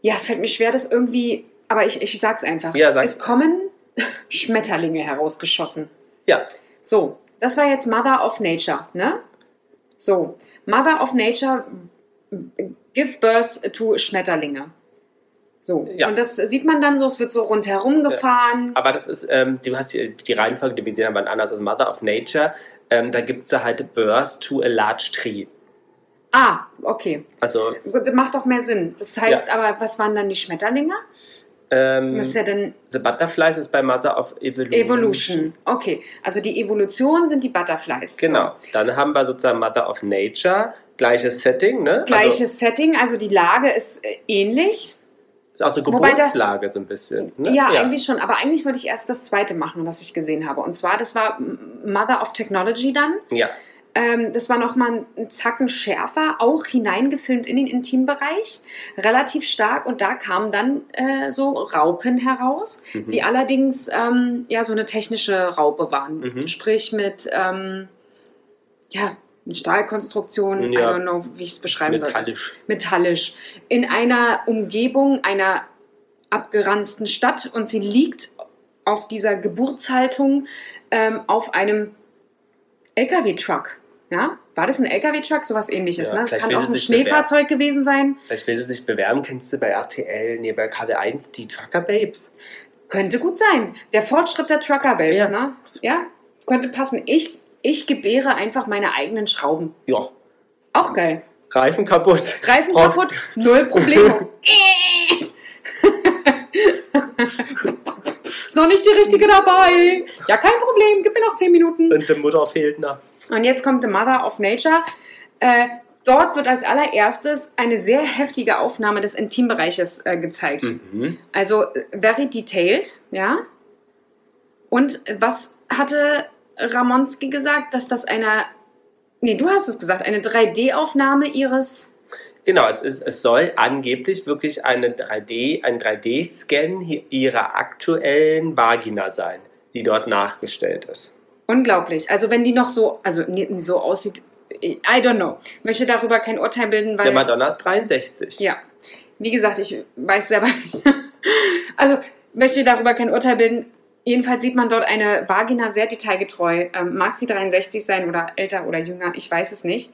ja, es fällt mir schwer, das irgendwie, aber ich, ich sag's einfach. Ja, sag's. Es kommen Schmetterlinge herausgeschossen. Ja. So, das war jetzt Mother of Nature, ne? So, Mother of Nature give birth to Schmetterlinge. So, Ja. und das sieht man dann so, es wird so rundherum gefahren. Aber das ist, ähm, du hast die, die Reihenfolge, die wir sehen, aber anders. Also Mother of Nature, ähm, da gibt es halt Birth to a Large Tree. Ah, okay. Also, macht auch mehr Sinn. Das heißt aber, was waren dann die Schmetterlinge? ähm, Müsste ja dann The Butterflies ist bei Mother of Evolution. Evolution. Okay, also die Evolution sind die Butterflies. Genau. Dann haben wir sozusagen Mother of Nature, gleiches Setting, ne? So. Gleiches Setting, also die Lage ist äh, ähnlich. Also, ist auch so Geburtslage ein bisschen. Ne? Ja, eigentlich schon, aber eigentlich würde ich erst das zweite machen, was ich gesehen habe. Und zwar, das war Mother of Technology dann. Ja. Ähm, das war nochmal ein Zacken schärfer, auch hineingefilmt in den Intimbereich. Relativ stark und da kamen dann äh, so Raupen heraus, Mhm. die allerdings ähm, ja so eine technische Raupe waren. Mhm. Sprich mit ähm, ja, eine Stahlkonstruktion, Ja. I don't know, wie ich es beschreiben soll. Metallisch. Metallisch. In einer Umgebung einer abgeranzten Stadt und sie liegt auf dieser Geburtshaltung ähm, auf einem LKW-Truck. Ja? War das ein LKW-Truck? Sowas ähnliches. Ja, ne? Das kann auch ein Schneefahrzeug gewesen sein. Vielleicht will sie sich bewerben, kennst du bei RTL, nee, bei KW1 die Trucker Babes. Könnte gut sein. Der Fortschritt der Trucker-Babes, Ja. ne? Ja, könnte passen. Ich, ich gebäre einfach meine eigenen Schrauben. Ja. Auch geil. Reifen kaputt. Reifen Braucht- kaputt, null Probleme. Ist noch nicht die richtige dabei. Ja, kein Problem. Gib mir noch 10 Minuten. Und die Mutter fehlt noch. Und jetzt kommt The Mother of Nature. Äh, dort wird als allererstes eine sehr heftige Aufnahme des Intimbereiches äh, gezeigt. Mhm. Also äh, very detailed, ja. Und was hatte Ramonski gesagt, dass das eine, nee, du hast es gesagt, eine 3D-Aufnahme ihres, Genau, es, ist, es soll angeblich wirklich eine 3D, ein 3D-Scan hi- ihrer aktuellen Vagina sein, die dort nachgestellt ist. unglaublich. Also wenn die noch so, also so aussieht, I don't know. Möchte darüber kein Urteil bilden, weil Der Madonna ist 63. Ja, wie gesagt, ich weiß selber nicht. Also möchte darüber kein Urteil bilden. Jedenfalls sieht man dort eine Vagina sehr detailgetreu. Ähm, mag sie 63 sein oder älter oder jünger, ich weiß es nicht.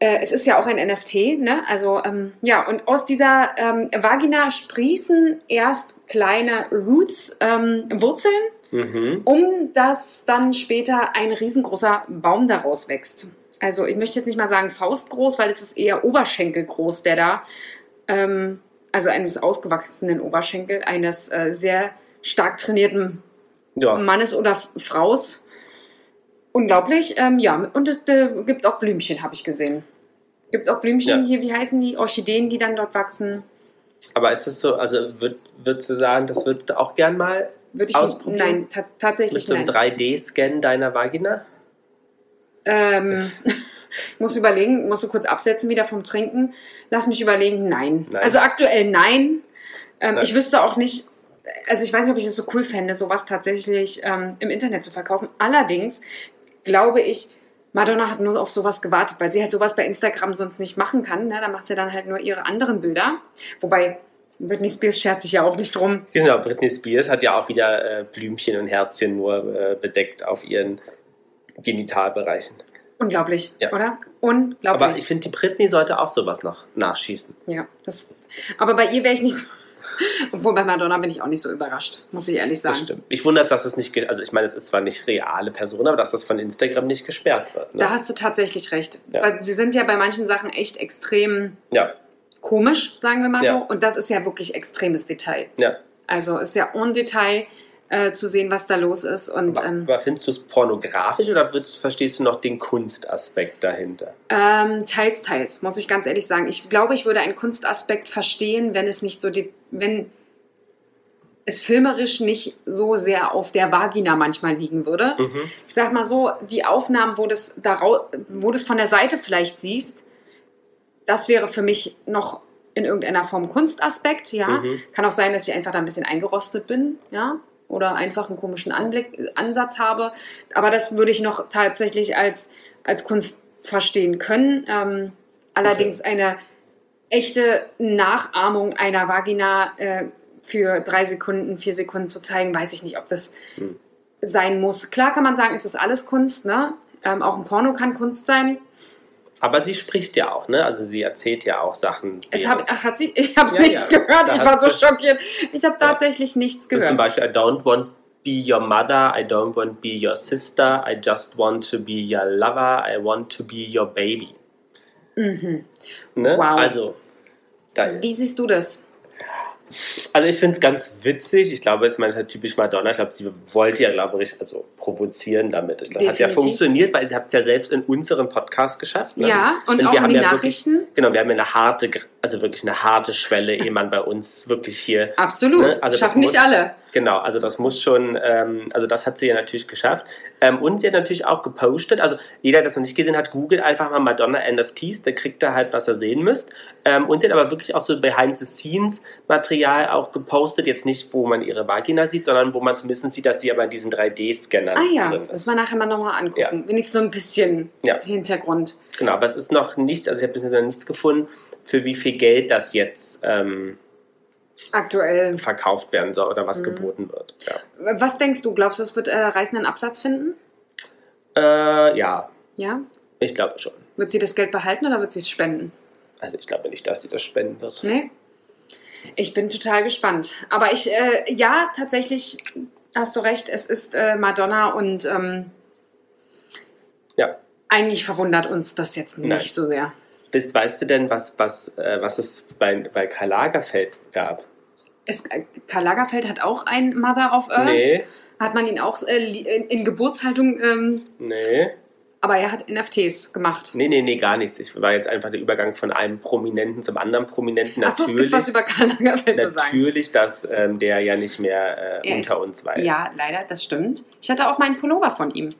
Äh, es ist ja auch ein NFT, ne? Also ähm, ja, und aus dieser ähm, Vagina sprießen erst kleine Roots, ähm, Wurzeln, Mhm. um dass dann später ein riesengroßer Baum daraus wächst. Also ich möchte jetzt nicht mal sagen faustgroß, weil es ist eher Oberschenkelgroß, der da, ähm, also eines ausgewachsenen Oberschenkel eines äh, sehr stark trainierten Ja. Mannes oder Fraus. Unglaublich, ähm, ja, und es äh, gibt auch Blümchen, habe ich gesehen. Gibt auch Blümchen Ja. hier, wie heißen die? Orchideen, die dann dort wachsen. Aber ist das so, also würd, würdest du sagen, das würdest du auch gern mal Würde ich Ausprobieren? Nein, ta mit tatsächlich so einem nein. 3D-Scan deiner Vagina? Ähm, muss überlegen, musst du kurz absetzen wieder vom Trinken. Lass mich überlegen, nein. Nein. Also aktuell nein. Ähm, Nein. Ich wüsste auch nicht, also ich weiß nicht, ob ich es so cool fände, sowas tatsächlich ähm, im Internet zu verkaufen. Allerdings glaube ich, Madonna hat nur auf sowas gewartet, weil sie halt sowas bei Instagram sonst nicht machen kann. Ne? Da macht sie dann halt nur ihre anderen Bilder. Wobei Britney Spears schert sich ja auch nicht drum. Genau, Britney Spears hat ja auch wieder äh, Blümchen und Herzchen nur äh, bedeckt auf ihren Genitalbereichen. Unglaublich, Ja. oder? Unglaublich. Aber ich finde, die Britney sollte auch sowas noch nachschießen. Ja, das, aber bei ihr wäre ich nicht so. Obwohl bei Madonna bin ich auch nicht so überrascht, muss ich ehrlich sagen. Das stimmt. Ich wundere, dass es nicht, ge- also ich meine, es ist zwar nicht reale Person, aber dass das von Instagram nicht gesperrt wird. Ne? Da hast du tatsächlich recht. Ja. Weil sie sind ja bei manchen Sachen echt extrem ja, komisch, sagen wir mal Ja. so. Und das ist ja wirklich extremes Detail. ja. Also ist ja en Detail äh, zu sehen, was da los ist. Und Aber, ähm, aber findest du es pornografisch oder verstehst du noch den Kunstaspekt dahinter? ähm, teils, teils, muss ich ganz ehrlich sagen. Ich glaube, ich würde einen Kunstaspekt verstehen, wenn es nicht so, die, wenn es filmerisch nicht so sehr auf der Vagina manchmal liegen würde. Mhm. ich sag mal so, die Aufnahmen, wo du es wo von der Seite vielleicht siehst, das wäre für mich noch in irgendeiner Form Kunstaspekt, ja. Mhm. Kann auch sein, dass ich einfach da ein bisschen eingerostet bin, ja. Oder einfach einen komischen Anblick, Ansatz habe. Aber das würde ich noch tatsächlich als, als Kunst verstehen können. Ähm, allerdings eine echte Nachahmung einer Vagina äh, für drei Sekunden, vier Sekunden zu zeigen, weiß ich nicht, ob das Hm. sein muss. Klar kann man sagen, es ist alles Kunst, ne? Ähm, auch ein Porno kann Kunst sein. Aber sie spricht ja auch, ne? Also sie erzählt ja auch Sachen. Es hab, ach, hat sie, ich habe Ja, nichts ja. gehört, Da ich war so schockiert. Ich habe tatsächlich nichts Das ist zum gehört. Beispiel, I don't want to be your mother, I don't want to be your sister, I just want to be your lover, I want to be your baby. Mhm. Ne? Wow. Also, da, Wie siehst du das? also ich finde es ganz witzig. Ich glaube, es ist manchmal typisch Madonna. Ich glaube, sie wollte ja, glaube ich, also provozieren damit. Ich glaube, hat ja funktioniert, weil sie hat es ja selbst in unserem Podcast geschafft. Ne? Ja, und, Und auch wir in haben die ja wirklich- Nachrichten? Genau, wir haben ja eine harte, also wirklich eine harte Schwelle, ehe man bei uns wirklich hier Absolut. Ne, also das Schaffen nicht alle. Genau, also das muss schon, ähm, also das hat sie ja natürlich geschafft. Ähm, und sie hat natürlich auch gepostet, also jeder, der das noch nicht gesehen hat, googelt einfach mal Madonna NFTs, der kriegt da halt, was er sehen müsst. Ähm, und sie hat aber wirklich auch so Behind-the-Scenes-Material auch gepostet, jetzt nicht, wo man ihre Vagina sieht, sondern wo man zumindest sieht, dass sie aber in diesen 3D-Scannern Ah ja, drin ist. müssen wir nachher mal nochmal angucken. Ja. Wenigstens so ein bisschen Ja. Hintergrund. Genau, aber es ist noch nichts, also ich habe bisher noch nichts gefunden, für wie viel Geld das jetzt ähm, Aktuell. verkauft werden soll oder was Mhm. geboten wird. Ja, Was denkst du? Glaubst du, es wird äh, reißenden Absatz finden? äh, ja Ja? ich glaube schon. Wird sie das Geld behalten oder wird sie es spenden? Also ich glaube nicht, dass sie das spenden wird. Nee? Ich bin total gespannt. Aber ich, äh, ja, tatsächlich hast du recht, es ist äh, Madonna und ähm, Ja. eigentlich verwundert uns das jetzt nicht Nein. so sehr. Bist, weißt du denn, was, was, äh, was es bei, bei Karl Lagerfeld gab? Es, äh, Karl Lagerfeld hat auch ein Mother of Earth. Nee, Hat man ihn auch äh, in, in Geburtshaltung, ähm, nee, aber er hat NFTs gemacht. nee, nee, nee, gar nichts. Ich war jetzt einfach der Übergang von einem Prominenten zum anderen Prominenten. Achso, es gibt was über Karl Lagerfeld zu sagen. natürlich, dass ähm, der ja nicht mehr äh, Er unter ist- uns weilt. Ja, leider, das stimmt. Ich hatte auch meinen Pullover von ihm.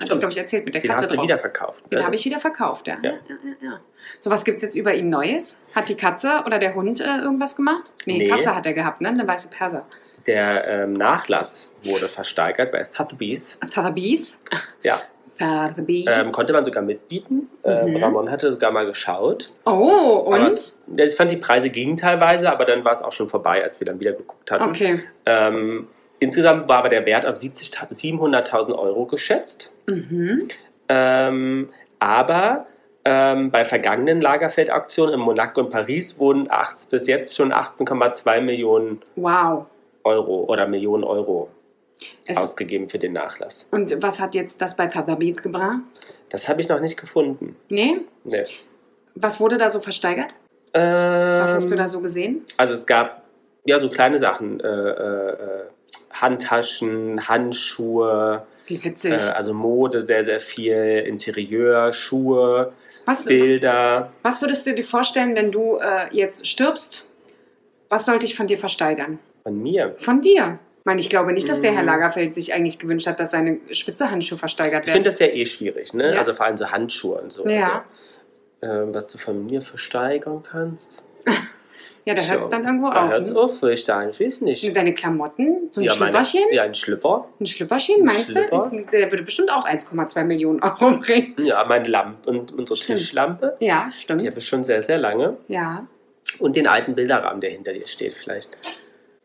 Hatte ich, glaube ich, erzählt mit der Den Katze hast du drauf. wieder verkauft. Den ne? habe ich wieder verkauft, ja. Ja. ja. ja, ja. So, was gibt es jetzt über ihn Neues? Hat die Katze oder der Hund äh, irgendwas gemacht? Nee, Nee. Katze hat er gehabt, ne? Eine weiße Perser. Der ähm, Nachlass wurde versteigert bei Sotheby's. Sotheby's. Ja, Sotheby's. ähm, konnte man sogar mitbieten. Ähm, Mhm. Ramon hatte sogar mal geschaut. oh, und? es, ich fand die Preise gingen teilweise, aber dann war es auch schon vorbei, als wir dann wieder geguckt hatten. Okay. Ähm, insgesamt war aber der Wert auf 70 700.000 Euro geschätzt. Mhm. Ähm, aber ähm, bei vergangenen Lagerfeldauktionen in Monaco und Paris wurden acht, bis jetzt schon 18,2 Millionen Wow. Euro oder Millionen Euro Es, ausgegeben für den Nachlass. und was hat jetzt das bei Sotheby's gebracht? Das habe ich noch nicht gefunden. Nee? Nee. Was wurde da so versteigert? Ähm, Was hast du da so gesehen? Also es gab ja so kleine Sachen, äh, äh, äh, Handtaschen, Handschuhe, Wie witzig. äh, also Mode sehr, sehr viel, Interieur, Schuhe, was, Bilder. was würdest du dir vorstellen, wenn du äh, jetzt stirbst? Was sollte ich von dir versteigern? Von mir. Von dir. Ich meine, ich glaube nicht, dass der Herr Mhm. Lagerfeld sich eigentlich gewünscht hat, dass seine Spitzehandschuhe versteigert Ich finde werden. das ja eh schwierig, ne? Ja. Also vor allem so Handschuhe und so. Ja. Also, ähm, was du von mir versteigern kannst. Ja, da hört es So, dann irgendwo Da auf. hört es ne? auf, würde ich sagen. Ich weiß nicht. Deine Klamotten, so ein ja, meine- Schlüpperchen? Ja, ein Schlüpper. Ein Schlüpperchen, Ein meinst Schlüpper. du? Der würde bestimmt auch 1,2 Millionen Euro bringen. Ja, meine Lampe und unsere Stimmt. Tischlampe. Ja, Die stimmt. habe ich schon sehr, sehr lange. Ja. Und den alten Bilderrahmen, der hinter dir steht, vielleicht.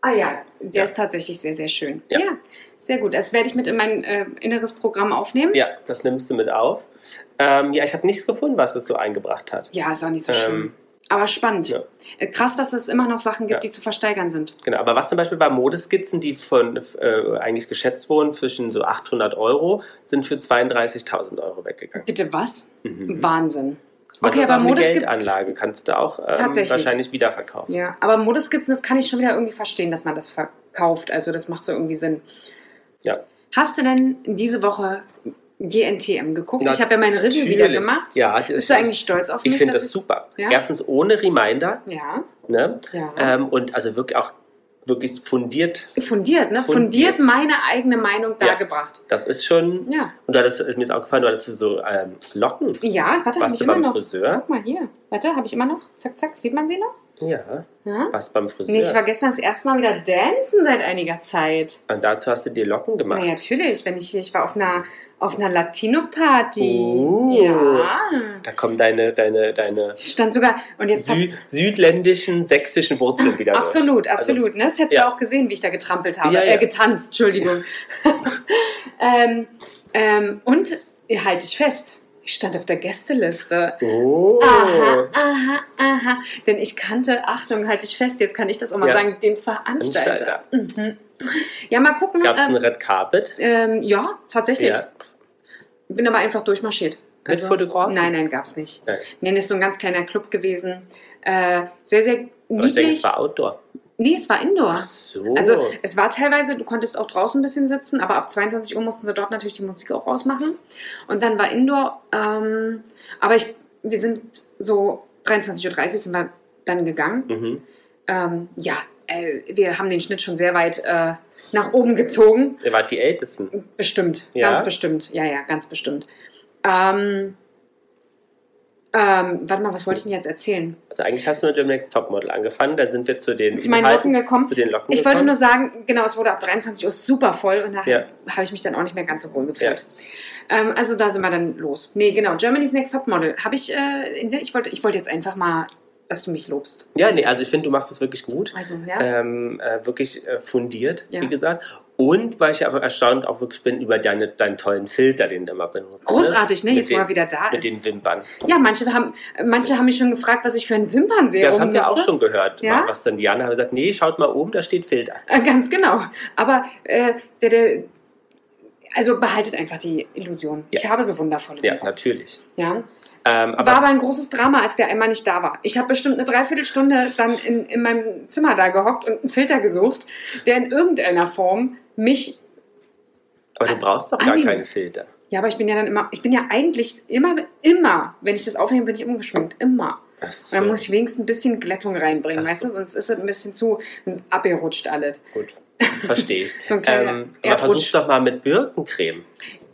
Ah ja, der Ja. ist tatsächlich sehr, sehr schön. Ja. Ja, sehr gut. Das werde ich mit in mein äh, inneres Programm aufnehmen. Ja, das nimmst du mit auf. Ähm, ja, ich habe nichts gefunden, was es so eingebracht hat. Ja, ist auch nicht so schlimm. Aber spannend. ja. Äh, Krass, dass es immer noch Sachen gibt, Ja. die zu versteigern sind. Genau, aber was zum Beispiel bei Modeskizzen, die von äh, eigentlich geschätzt wurden zwischen so 800 Euro, sind für 32.000 Euro weggegangen. Bitte was? Mhm. Wahnsinn. Was Okay, aber Modeskiz- Geldanlage kannst du auch ähm, wahrscheinlich wiederverkaufen. Ja, aber Modeskizzen, das kann ich schon wieder irgendwie verstehen, dass man das verkauft. Also das macht so irgendwie Sinn. Ja. Hast du denn diese Woche GNTM geguckt? Na, ich habe ja meine Review wieder gemacht. Ja, Bist du eigentlich stolz auf Ich mich? finde dass das super. Ja? Erstens ohne Reminder, Ja, ne? ja. Ähm, und also wirklich auch wirklich fundiert. fundiert, ne? Fundiert, fundiert. meine eigene Meinung Ja. dargebracht. Das ist schon. Ja. Und du hattest, mir ist auch gefallen, du hattest so ähm, Locken. Ja, warte, habe ich immer beim noch. Friseur? Guck mal hier. Warte, habe ich immer noch. Zack, zack. Sieht man sie noch? Ja. Ja? Was beim Friseur? Nee, ich war gestern das erste Mal wieder dancen seit einiger Zeit. und dazu hast du dir Locken gemacht. Na natürlich, wenn ich ich war auf einer auf einer Latino-Party. Uh. Ja. Da kommen deine, deine, deine Ich stand sogar und jetzt Sü südländischen, sächsischen Wurzeln wieder durch. absolut, Also, absolut. ne? Das hättest ja. du auch gesehen, wie ich da getrampelt habe, Ja, ja. Äh, getanzt. Entschuldigung. ähm, ähm, und ihr haltet dich fest. Ich stand auf der Gästeliste. oh. Aha, aha, aha. Denn ich kannte, Achtung, halte ich fest, jetzt kann ich das auch mal Ja. sagen, den Veranstalter. Mhm. Ja, mal gucken. Gab es ähm, ein Red Carpet? ähm, ja, tatsächlich. Ja. Bin aber einfach durchmarschiert. Mit Fotografen? Nein, nein, gab's nicht. Nein. Das ist so ein ganz kleiner Club gewesen. Äh, sehr, sehr Aber ich denke, niedlich. es war Outdoor. nee, es war Indoor. Ach so. Also es war teilweise, du konntest auch draußen ein bisschen sitzen, aber ab 22 Uhr mussten sie dort natürlich die Musik auch ausmachen. Und dann war Indoor, ähm, aber ich, wir sind so 23.30 Uhr sind wir dann gegangen. mhm. Ähm, ja, äh, wir haben den Schnitt schon sehr weit äh, nach oben gezogen. Ihr wart die Ältesten. Bestimmt, Ja? ganz bestimmt. Ja, ja, ganz bestimmt. Ähm, ähm, warte mal, was wollte ich denn jetzt erzählen? Also eigentlich hast du mit German Next Topmodel angefangen. Dann sind wir zu den Zu meinen Locken gekommen. Zu den Locken Ich wollte nur sagen, genau, es wurde ab 23 Uhr super voll und da Ja. habe ich mich dann auch nicht mehr ganz so wohl gefühlt. Ähm, also da sind wir dann los. Nee, genau, Germany's Next Topmodel. Habe ich, äh, ich wollte ich wollte jetzt einfach mal, dass du mich lobst. Ja, nee, also ich finde, du machst es wirklich gut. Also, ja. Ähm, äh, wirklich äh, fundiert, Ja. wie gesagt. Und weil ich aber erstaunt auch wirklich bin über deine, deinen tollen Filter, den du immer benutzt. Großartig, ne? Mit Jetzt, wo den- er wieder da Mit ist. den Wimpern. Ja, manche haben, manche haben mich schon gefragt, was ich für ein Wimpernserum Das habt ihr auch schon gehört. Ja? Was dann Diana hat gesagt, nee, schaut mal oben, da steht Filter. Äh, Ganz genau. Aber äh, der, der, also behaltet einfach die Illusion. Ich habe so wundervolle Ja, Wimpern. natürlich. Ja. Ähm, War aber aber ein großes Drama, als der einmal nicht da war. Ich habe bestimmt eine Dreiviertelstunde dann in, in meinem Zimmer da gehockt und einen Filter gesucht, der in irgendeiner Form mich. aber du brauchst doch gar keinen Filter. Ja, aber ich bin ja dann immer, ich bin ja eigentlich immer, immer, wenn ich das aufnehme, bin ich umgeschminkt. Immer. So, dann muss ich wenigstens ein bisschen Glättung reinbringen, Ach weißt du? so. Sonst ist es ein bisschen zu abgerutscht alles. gut. Verstehe ich. So ein ähm, aber versuch's doch mal mit Birkencreme.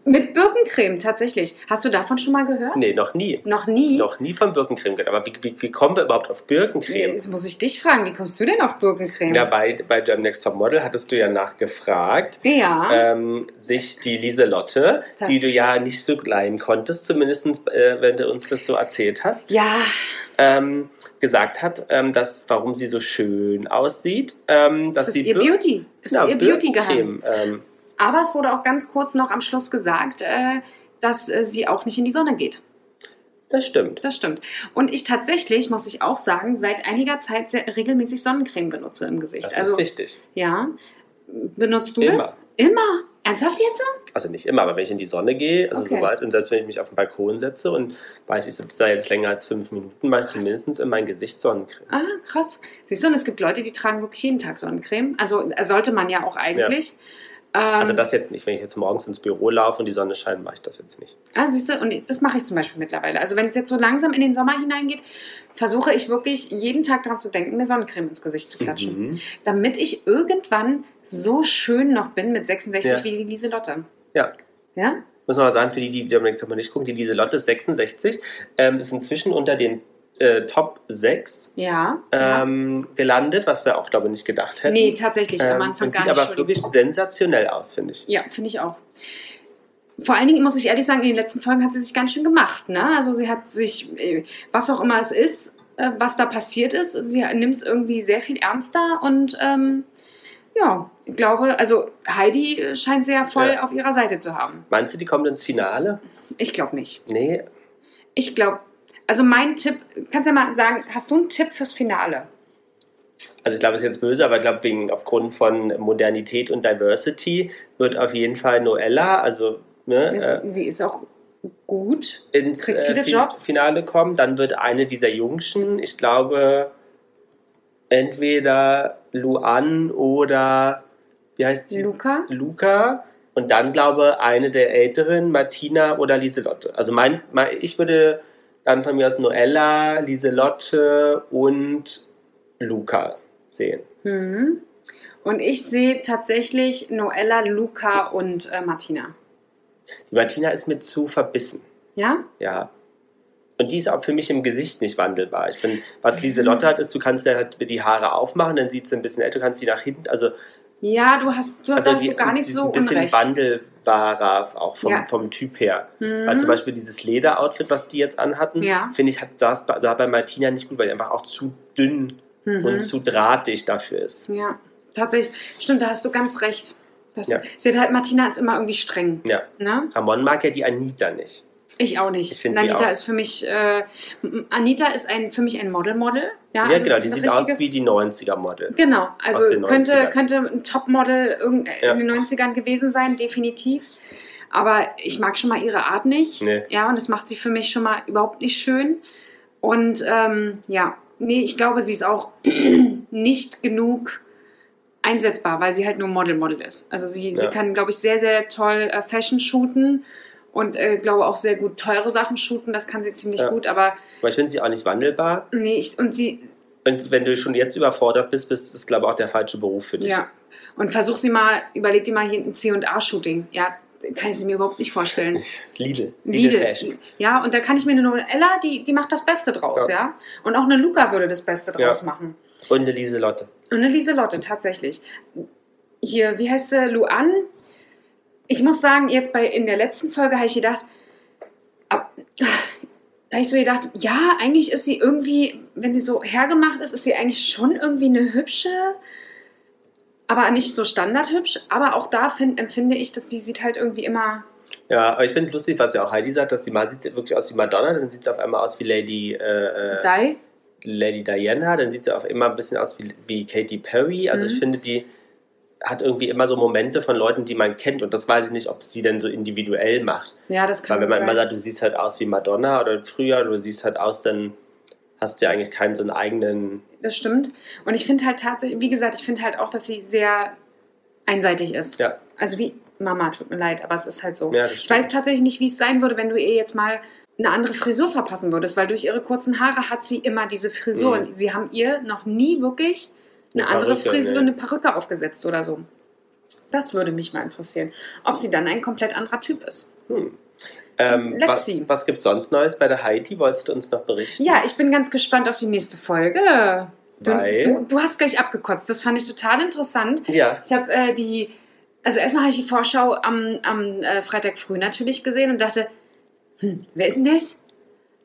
Mit Birkencreme, tatsächlich. Hast du davon schon mal gehört? Nee, noch nie. Noch nie? Noch nie von Birkencreme gehört. Aber wie, wie, wie kommen wir überhaupt auf Birkencreme? Jetzt muss ich dich fragen, wie kommst du denn auf Birkencreme? Ja, bei, bei Jam Next Top Model hattest du ja nachgefragt, Ja. ähm, sich die Lieselotte, die du ja nicht so leihen konntest, zumindest äh, wenn du uns das so erzählt hast, ja, ähm, gesagt hat, ähm, dass, warum sie so schön aussieht. Ähm, dass das ist sie ihr Beauty. Das ist Genau, ihr Beauty-Geheim. Birkencreme, Ähm, Aber es wurde auch ganz kurz noch am Schluss gesagt, äh, dass äh, sie auch nicht in die Sonne geht. das stimmt. Das stimmt. Und ich tatsächlich, muss ich auch sagen, seit einiger Zeit sehr regelmäßig Sonnencreme benutze im Gesicht. Das also, ist richtig. ja. Benutzt du Immer. das? Immer. Ernsthaft jetzt? Also nicht immer, aber wenn ich in die Sonne gehe, also Okay. soweit, und selbst wenn ich mich auf den Balkon setze und weiß, ich sitze da jetzt länger als fünf Minuten, mache ich zumindest in mein Gesicht Sonnencreme. Ah, krass. Siehst du, und es gibt Leute, die tragen wirklich jeden Tag Sonnencreme. Also äh, sollte man ja auch eigentlich. Ähm, Also das jetzt nicht. Wenn ich jetzt morgens ins Büro laufe und die Sonne scheint, mache ich das jetzt nicht. Ah, siehst du, und das mache ich zum Beispiel mittlerweile. Also wenn es jetzt so langsam in den Sommer hineingeht, versuche ich wirklich jeden Tag daran zu denken, mir Sonnencreme ins Gesicht zu klatschen. Mhm. Damit ich irgendwann so schön noch bin mit 66 Ja. wie die Lieselotte. Ja. Ja? Muss man mal sagen, für die, die Next Top nicht gucken, die Lieselotte ist 66, ähm, ist inzwischen unter den äh, Top 6 Ja. ja. ähm, gelandet, was wir auch, glaube ich, nicht gedacht hätten. Nee, tatsächlich am ähm, Anfang und gar sieht nicht. aber Entschuldigung. wirklich sensationell aus, finde ich. Ja, finde ich auch. Vor allen Dingen muss ich ehrlich sagen, in den letzten Folgen hat sie sich ganz schön gemacht. Ne? Also sie hat sich, äh, was auch immer es ist, äh, was da passiert ist, sie nimmt es irgendwie sehr viel ernster und ähm, ja, ich glaube, also Heidi scheint sie ja voll Ja. auf ihrer Seite zu haben. Meinst du, die kommt ins Finale? Ich glaube nicht. Nee, Ich glaube, also mein Tipp, kannst ja mal sagen, hast du einen Tipp fürs Finale? Also ich glaube, es ist jetzt böse, aber ich glaube, wegen aufgrund von Modernität und Diversity wird auf jeden Fall Noella, also ne, Das, äh, sie ist auch gut. ins kriegt äh, viele Fi- Jobs. Finale kommen. Dann wird eine dieser Jungschen, ich glaube, entweder Luan oder wie heißt sie? Luca? Luca. Und dann glaube eine der Älteren, Martina oder Lieselotte. Also mein, mein, ich würde dann von mir aus Noella, Lieselotte und Luca sehen. Mhm. Und ich sehe tatsächlich Noella, Luca und äh, Martina. Die Martina ist mir zu verbissen. Ja? Ja. Und die ist auch für mich im Gesicht nicht wandelbar. Ich finde, was. Lieselotte hat, ist, du kannst ja halt die Haare aufmachen, dann sieht sie ein bisschen älter, du kannst sie nach hinten, also, Ja, du hast, du also hast die, du gar nicht die ist so ein bisschen unrecht. wandelbarer, auch vom, Ja. vom Typ her. Mhm. Weil zum Beispiel dieses Lederoutfit, was die jetzt anhatten, Ja. finde ich, hat, sah, sah bei Martina nicht gut, weil die einfach auch zu dünn Mhm. und zu drahtig dafür ist. Ja, tatsächlich. Stimmt, da hast du ganz recht. Das, Ja. Hat halt, Martina ist immer irgendwie streng. Ja. Ne? Ramon mag ja die Anita nicht. Ich auch nicht. Ich Anita auch. ist für mich, äh, Anita ist ein, für mich ein Model-Model. Ja, Ja, also genau, die sieht aus wie die 90er-Model. Genau, also könnte, 90ern. könnte ein Topmodel Ja. in den 90ern gewesen sein, definitiv. Aber ich mag schon mal ihre Art nicht. Nee. Ja, und das macht sie für mich schon mal überhaupt nicht schön. Und ähm, ja, nee, ich glaube, sie ist auch nicht genug einsetzbar, weil sie halt nur Model-Model ist. Also sie, sie Ja. kann, glaube ich, sehr, sehr toll äh, Fashion shooten und äh, glaube auch sehr gut teure Sachen shooten. Das kann sie ziemlich Ja. gut, aber Aber ich finde sie auch nicht wandelbar. nee, ich, und sie, Und wenn du schon jetzt überfordert bist, bist das, glaube ich, auch der falsche Beruf für dich. Ja. Und versuch sie mal, überleg dir mal hier ein C&A-Shooting. Ja, kann ich sie mir überhaupt nicht vorstellen. Lidl. Lidl, Lidl. Ja, und da kann ich mir eine Noella, die, die macht das Beste draus, ja. Ja. Und auch eine Luca würde das Beste Ja. draus machen. Und eine Lieselotte. Und eine Lieselotte, tatsächlich. Hier, wie heißt sie? Luan? Ich muss sagen, jetzt bei in der letzten Folge habe ich gedacht, ab, da habe ich so gedacht, ja, eigentlich ist sie irgendwie, wenn sie so hergemacht ist, ist sie eigentlich schon irgendwie eine hübsche. aber nicht so standardhübsch. Aber auch da find, empfinde ich, dass die sieht halt irgendwie immer. Ja, aber ich finde lustig, was ja auch Heidi sagt, dass sie mal sieht wirklich aus wie Madonna, dann sieht sie auf einmal aus wie Lady, äh, äh, Die. Lady Diana, dann sieht sie auf immer ein bisschen aus wie, wie Katy Perry. Also Mhm. ich finde, die hat irgendwie immer so Momente von Leuten, die man kennt und das weiß ich nicht, ob sie denn so individuell macht. Ja, das kann Weil wenn man gut immer sein. sagt, du siehst halt aus wie Madonna oder früher, du siehst halt aus, dann hast du ja eigentlich keinen so einen eigenen. Das stimmt. Und ich finde halt tatsächlich, wie gesagt, ich finde halt auch, dass sie sehr einseitig ist. Ja. Also wie Mama, tut mir leid, aber es ist halt so. Ja, Ich weiß tatsächlich nicht, wie es sein würde, wenn du ihr jetzt mal eine andere Frisur verpassen würdest, weil durch ihre kurzen Haare hat sie immer diese Frisur. Mhm. Und sie haben ihr noch nie wirklich eine, Eine andere Perücke, Frisur, nee. eine Perücke aufgesetzt oder so. Das würde mich mal interessieren. Ob sie dann ein komplett anderer Typ ist. Hm. Ähm, Let's was see. was gibt es sonst Neues bei der Heidi? Wolltest du uns noch berichten? Ja, ich bin ganz gespannt auf die nächste Folge. Du, du, du hast gleich abgekotzt. Das fand ich total interessant. Ja. Ich habe äh, die, also erstmal habe ich die Vorschau am, am äh, Freitag früh natürlich gesehen und dachte, hm, wer ist denn das?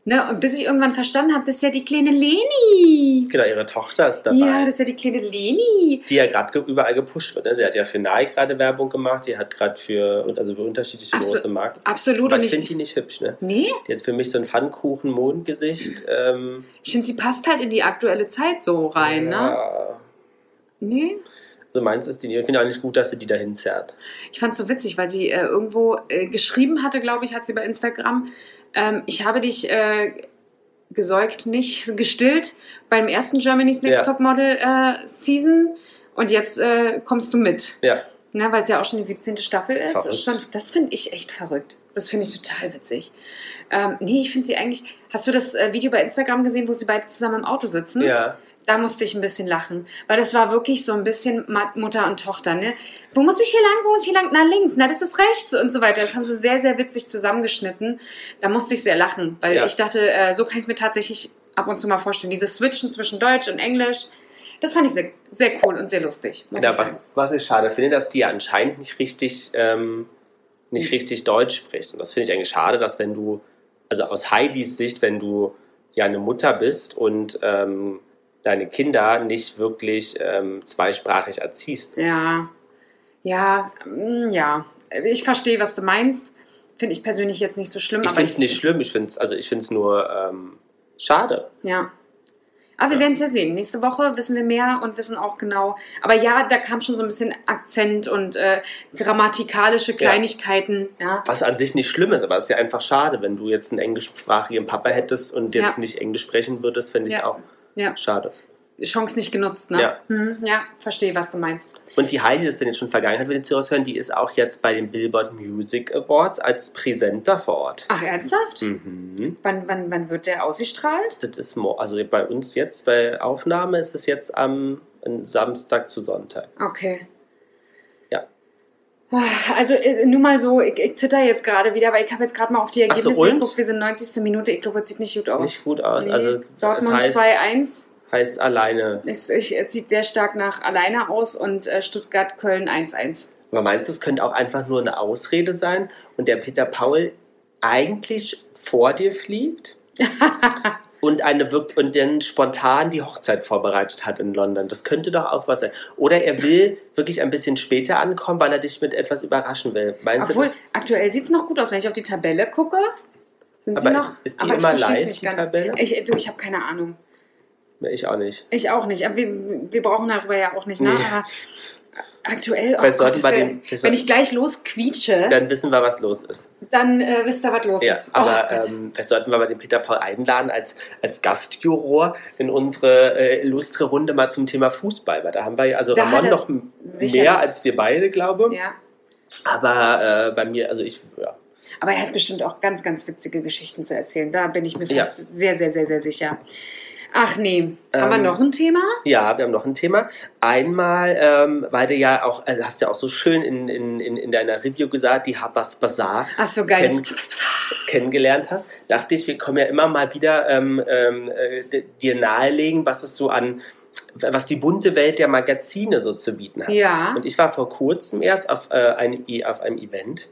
Ne, und bis ich irgendwann verstanden habe, das ist ja die kleine Leni. Genau, ihre Tochter ist dabei. Ja, das ist ja die kleine Leni. die ja gerade ge überall gepusht wird. Ne? Sie hat ja für Nike gerade Werbung gemacht, die hat gerade für, also für unterschiedliche Abso- große Marken. Absolut. Aber ich finde die nicht hübsch, ne? nee, Die hat für mich so ein Pfannkuchen-Mondgesicht. Ähm, ich finde, sie passt halt in die aktuelle Zeit so rein, ne? ja. Nee. Also meins ist die, ich finde nicht gut, dass sie die dahin zerrt. Ich fand es so witzig, weil sie äh, irgendwo äh, geschrieben hatte, glaube ich, hat sie bei Instagram, ähm, ich habe dich äh, gesäugt, nicht gestillt beim ersten Germany's Next Ja. Top Model äh, Season und jetzt äh, kommst du mit. Ja. Ne, weil es ja auch schon die 17. Staffel ist. Ist schon, das finde ich echt verrückt. Das finde ich total witzig. Ähm, nee, ich finde sie eigentlich. Hast du das äh, Video bei Instagram gesehen, wo sie beide zusammen im Auto sitzen? Ja. Da musste ich ein bisschen lachen, weil das war wirklich so ein bisschen Mutter und Tochter. Ne? Wo muss ich hier lang? Wo muss ich hier lang? Na, links, na, das ist rechts und so weiter. Das haben sie sehr, sehr witzig zusammengeschnitten. Da musste ich sehr lachen, weil Ja. ich dachte, äh, so kann ich es mir tatsächlich ab und zu mal vorstellen. Dieses Switchen zwischen Deutsch und Englisch, das fand ich sehr, sehr cool und sehr lustig. Ja ich was, was ich schade finde, dass die anscheinend nicht richtig, ähm, nicht Mhm. richtig Deutsch spricht. Und das finde ich eigentlich schade, dass wenn du, also aus Heidis Sicht, wenn du ja eine Mutter bist und ähm, deine Kinder nicht wirklich ähm, zweisprachig erziehst. Ja, ja, mm, ja. Ich verstehe, was du meinst. Finde ich persönlich jetzt nicht so schlimm. Ich finde es nicht schlimm, ich finde es also ich find's nur ähm, schade. Ja. Aber wir Ja. werden es ja sehen. Nächste Woche wissen wir mehr und wissen auch genau. Aber ja, da kam schon so ein bisschen Akzent und äh, grammatikalische Kleinigkeiten. Ja. Was an sich nicht schlimm ist, aber es ist ja einfach schade, wenn du jetzt einen englischsprachigen Papa hättest und jetzt Ja. nicht Englisch sprechen würdest, finde ich es Ja. auch Ja. schade. Chance nicht genutzt, ne? Ja. Hm, ja, verstehe, was du meinst. Und die Heidi, das ist denn jetzt schon Vergangenheit, wenn die Zuhörer hören, die ist auch jetzt bei den Billboard Music Awards als Präsenter vor Ort. Ach, ernsthaft? Mhm. Wann, wann, wann wird der ausgestrahlt? Das ist also bei uns jetzt bei Aufnahme ist es jetzt am Samstag zu Sonntag. Okay. Also äh, nur mal so, ich, ich zitter jetzt gerade wieder, weil ich habe jetzt gerade mal auf die so, Ergebnisse und? geguckt. Wir sind 90. Minute. Ich glaube, es sieht nicht gut aus. Nicht gut aus. Nee, Also Dortmund das heißt, 2-1. heißt alleine. Es, es sieht sehr stark nach alleine aus und äh, Stuttgart-Köln 1-1. Aber meinst du, es könnte auch einfach nur eine Ausrede sein und der Peter Paul eigentlich vor dir fliegt und eine wirk und dann spontan die Hochzeit vorbereitet hat in London? Das könnte doch auch was sein. Oder er will wirklich ein bisschen später ankommen, weil er dich mit etwas überraschen will. Meinst Obwohl, du das? aktuell sieht es noch gut aus. Wenn ich auf die Tabelle gucke, sind sie Aber noch. ist- ist die aber ich immer versteh's live, nicht ganz. Tabelle? Ich, du, ich habe keine Ahnung. Ich auch nicht. Ich auch nicht. Aber wir, wir brauchen darüber ja auch nicht nach. Nee. Aber aktuell, oh Gott, den- wir wenn ich gleich losquietsche, Dann wissen wir, was los ist. dann äh, wisst ihr, was los Ja, ist. Oh aber Gott. ähm, vielleicht sollten wir mal den Peter Paul einladen als, als Gastjuror in unsere äh, illustre Runde mal zum Thema Fußball. Weil da haben wir ja, also Da Ramon noch mehr als wir beide, glaube ja. Aber äh, bei mir, also ich, ja. Aber er hat bestimmt auch ganz, ganz witzige Geschichten zu erzählen. Da bin ich mir Ja. fast sehr, sehr, sehr, sehr sicher. Ach nee. Haben wir Ähm, noch ein Thema? Ja, wir haben noch ein Thema. Einmal, ähm, weil du ja auch, also hast ja auch so schön in, in, in, in deiner Review gesagt, die Habas Bazaar Ach so, geil. kenn- kennengelernt hast, dachte ich, wir kommen ja immer mal wieder ähm, ähm, äh, dir nahelegen, was es so an, was die bunte Welt der Magazine so zu bieten hat. Ja. Und ich war vor kurzem erst auf, äh, einem, auf einem Event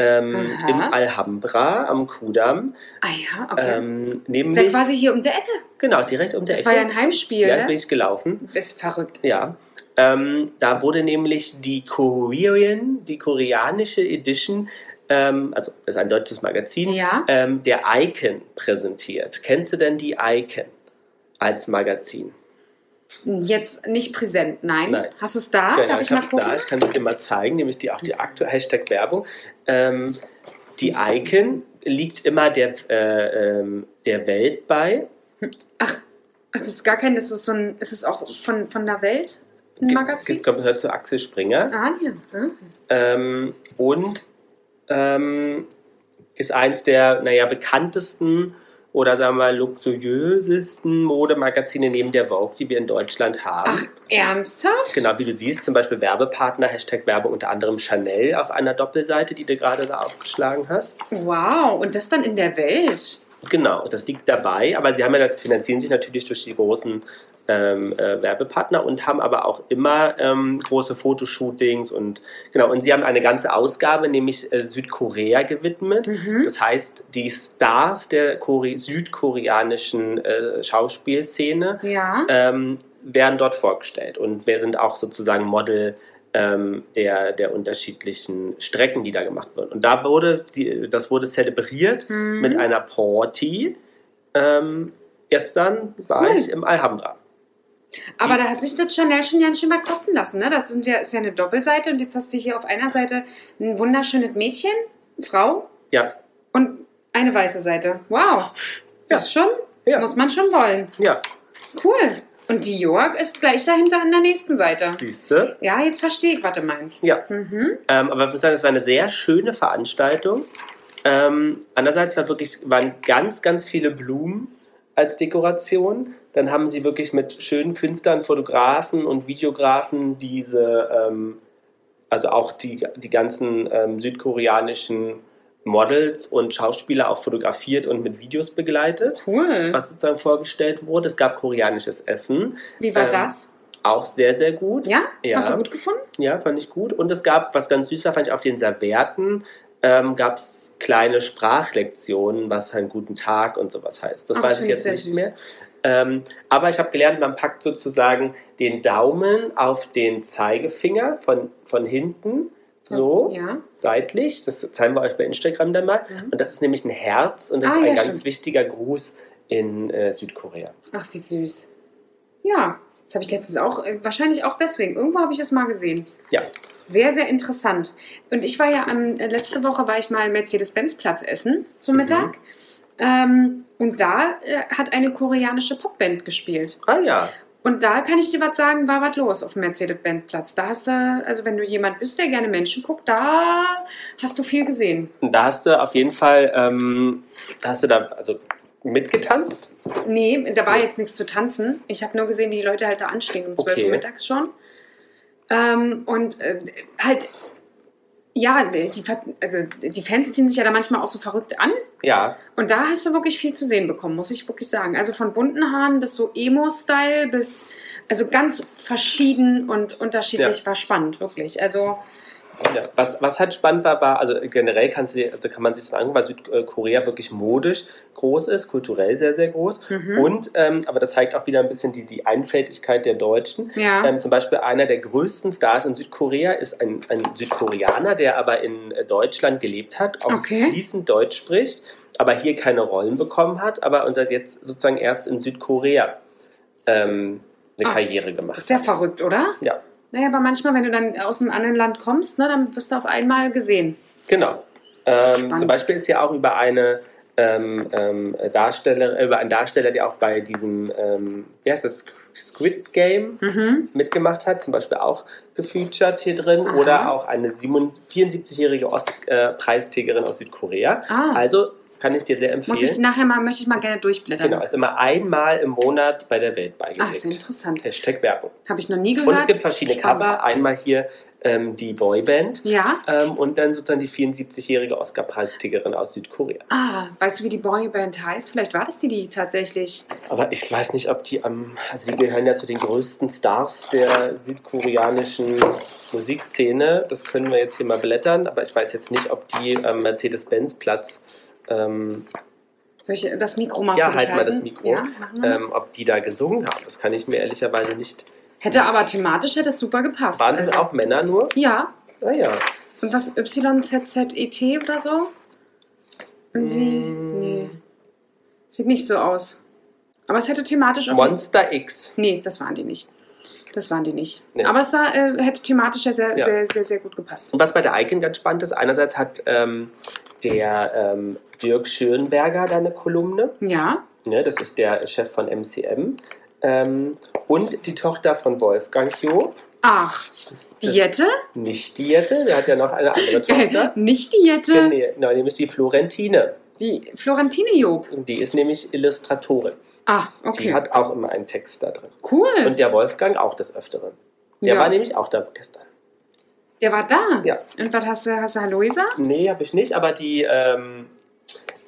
ähm, im Alhambra am Kudamm. Ah ja, okay. Ähm, ist ja quasi hier um der Ecke. genau, direkt um der Das Ecke. war ja ein Heimspiel, ja, bin ne? ich gelaufen. Das ist verrückt. Ja. Ähm, da wurde nämlich die Korean, die koreanische Edition, ähm, also das ist ein deutsches Magazin, Ja. ähm, der Icon präsentiert. Kennst du denn die Icon als Magazin? Jetzt nicht präsent, nein. Nein. Hast du es da? Genau, Darf ich, ich mal habe es gucken? da, ich kann es dir mal zeigen, nämlich die, auch die aktuelle Hashtag Werbung. Ähm, die Icon liegt immer der, äh, ähm, der Welt bei. Ach, das ist gar kein, das ist so ein, ist es auch von, von der Welt ein Magazin? Es gehört zu Axel Springer. Ah, ja. Hm. Ähm, und ähm, ist eins der, naja, bekanntesten oder sagen wir mal luxuriösesten Modemagazine neben der Vogue, die wir in Deutschland haben. Ach, ernsthaft? Genau, wie du siehst, zum Beispiel Werbepartner, Hashtag Werbung unter anderem Chanel auf einer Doppelseite, die du gerade da aufgeschlagen hast. Wow, und das dann in der Welt? Genau, das liegt dabei, aber sie haben ja, finanzieren sich natürlich durch die großen ähm, äh, Werbepartner und haben aber auch immer ähm, große Fotoshootings und genau, und sie haben eine ganze Ausgabe, nämlich äh, Südkorea gewidmet. Mhm. Das heißt, die Stars der Kore südkoreanischen äh, Schauspielszene Ja. ähm, werden dort vorgestellt und wir sind auch sozusagen Model ähm, der, der unterschiedlichen Strecken, die da gemacht wurden. Und da wurde, die, das wurde zelebriert Mhm. mit einer Party. Ähm, gestern war Cool. ich im Alhambra. Aber da hat sich das Chanel schon ganz schön mal kosten lassen. Ne? Das sind ja, ist ja eine Doppelseite und jetzt hast du hier auf einer Seite ein wunderschönes Mädchen, Frau Ja, und eine weiße Seite. Wow. Das ist schon, ja, muss man schon wollen. ja. Cool. Und Dior ist gleich dahinter an der nächsten Seite. Siehst du? Ja, jetzt verstehe ich, was du meinst. Ja. Mhm. Ähm, aber ich muss sagen, es war eine sehr schöne Veranstaltung. Ähm, andererseits war wirklich, waren ganz, ganz viele Blumen als Dekoration. Dann haben sie wirklich mit schönen Künstlern, Fotografen und Videografen diese, ähm, also auch die, die ganzen ähm, südkoreanischen Models und Schauspieler auch fotografiert und mit Videos begleitet, Cool. was sozusagen vorgestellt wurde. Es gab koreanisches Essen, Wie war ähm, das? auch sehr, sehr gut. Ja? Ja. Hast du gut gefunden? Ja, fand ich gut. Und es gab, was ganz süß war, fand ich auf den Servietten, ähm, gab es kleine Sprachlektionen, was einen guten Tag und sowas heißt. Das Ach, weiß das ich jetzt ich nicht sehr mehr. Ähm, aber ich habe gelernt, man packt sozusagen den Daumen auf den Zeigefinger von, von hinten, so Ja. seitlich. Das zeigen wir euch bei Instagram dann mal. Mhm. Und das ist nämlich ein Herz und das Ah, ist ein ja, ganz stimmt. wichtiger Gruß in äh, Südkorea. Ach, wie süß. Ja, das habe ich letztens auch, äh, wahrscheinlich auch deswegen. Irgendwo habe ich das mal gesehen. Ja. Sehr, sehr interessant. Und ich war ja am, äh, letzte Woche war ich mal im Mercedes-Benz-Platz essen zum Mhm. Mittag. Ähm, und da äh, hat eine koreanische Popband gespielt. Ah ja, Und da kann ich dir was sagen, war was los auf dem Mercedes-Benz-Platz. Da hast du, also wenn du jemand bist, der gerne Menschen guckt, da hast du viel gesehen. da hast du auf jeden Fall, ähm, hast du da also mitgetanzt? Nee, da war jetzt nichts zu tanzen. Ich habe nur gesehen, wie die Leute halt da anstehen um 12 Okay. Uhr mittags schon. Ähm, und äh, halt, ja, die, also die Fans ziehen sich ja da manchmal auch so verrückt an. Ja, Und da hast du wirklich viel zu sehen bekommen, muss ich wirklich sagen. Also von bunten Haaren bis so Emo-Style bis, also ganz verschieden und unterschiedlich war spannend, wirklich. Also, Ja, was, was halt spannend war, war, also generell kannst du dir, also kann man sich das angucken, weil Südkorea wirklich modisch groß ist, kulturell sehr, sehr groß. mhm. Und, ähm, aber das zeigt auch wieder ein bisschen die, die Einfältigkeit der Deutschen. ja. Ähm, zum Beispiel einer der größten Stars in Südkorea ist ein, ein Südkoreaner, der aber in äh, Deutschland gelebt hat, auch Okay. fließend Deutsch spricht, aber hier keine Rollen bekommen hat, aber und seit jetzt sozusagen erst in Südkorea ähm, eine Ah, Karriere gemacht ist ja verrückt, oder? Ja. Naja, aber manchmal, wenn du dann aus einem anderen Land kommst, ne, dann wirst du auf einmal gesehen. Genau. Ähm, zum Beispiel ist ja auch über eine ähm, ähm, Darsteller, über einen Darsteller, der auch bei diesem, ähm, wie heißt das, Squid Game Mhm. mitgemacht hat, zum Beispiel auch gefeatured hier drin, Aha. oder auch eine 74-jährige Oscar-Preisträgerin aus Südkorea. Ah, Also kann ich dir sehr muss ich empfehlen. nachher mal, möchte ich mal gerne durchblättern. Genau, ist immer einmal im Monat bei der Welt Ach, ist beigelegt. interessant. Hashtag Werbung. Habe ich noch nie gehört. Und es gibt verschiedene Spannend. Cover. Einmal hier ähm, die Boyband Ja. ähm, und dann sozusagen die 74-jährige Oscar-Preisträgerin aus Südkorea. Ah, weißt du, wie die Boyband heißt? Vielleicht war das die, die tatsächlich. Aber ich weiß nicht, ob die am, also die gehören ja zu den größten Stars der südkoreanischen Musikszene. Das können wir jetzt hier mal blättern, aber ich weiß jetzt nicht, ob die am Mercedes-Benz-Platz, ähm, Soll ich das Mikro mal Ja, halt mal das Mikro. Ja, ähm, ob die da gesungen haben. Das kann ich mir ehrlicherweise nicht Hätte aber thematisch hätte es super gepasst. Waren das Also, auch Männer nur? Ja. Ah ja. Und was YZZET oder so? Irgendwie. Mm. Nee. Sieht nicht so aus. Aber es hätte thematisch auch. Monster X. Nee, das waren die nicht. Das waren die nicht. Nee. Aber es sah, äh, hätte thematisch sehr, Ja. sehr, sehr, sehr gut gepasst. Und was bei der Icon ganz spannend ist, einerseits hat ähm, der ähm, Dirk Schönberger da eine Kolumne. Ja. Ne, das ist der Chef von MCM. Ähm, und die Tochter von Wolfgang Job. Ach, die Jette? Nicht die Jette, der hat ja noch eine andere Tochter. nicht die Jette. Nee, genau, nämlich die Florentine. Die Florentine Job. Die ist nämlich Illustratorin. Ah, Die okay. hat auch immer einen Text da drin. cool. Und der Wolfgang auch des Öfteren. Der Ja. war nämlich auch da gestern. Der war da. Ja. Und was hast du, hast du Hallo gesagt? Nee, habe ich nicht, aber die, ähm,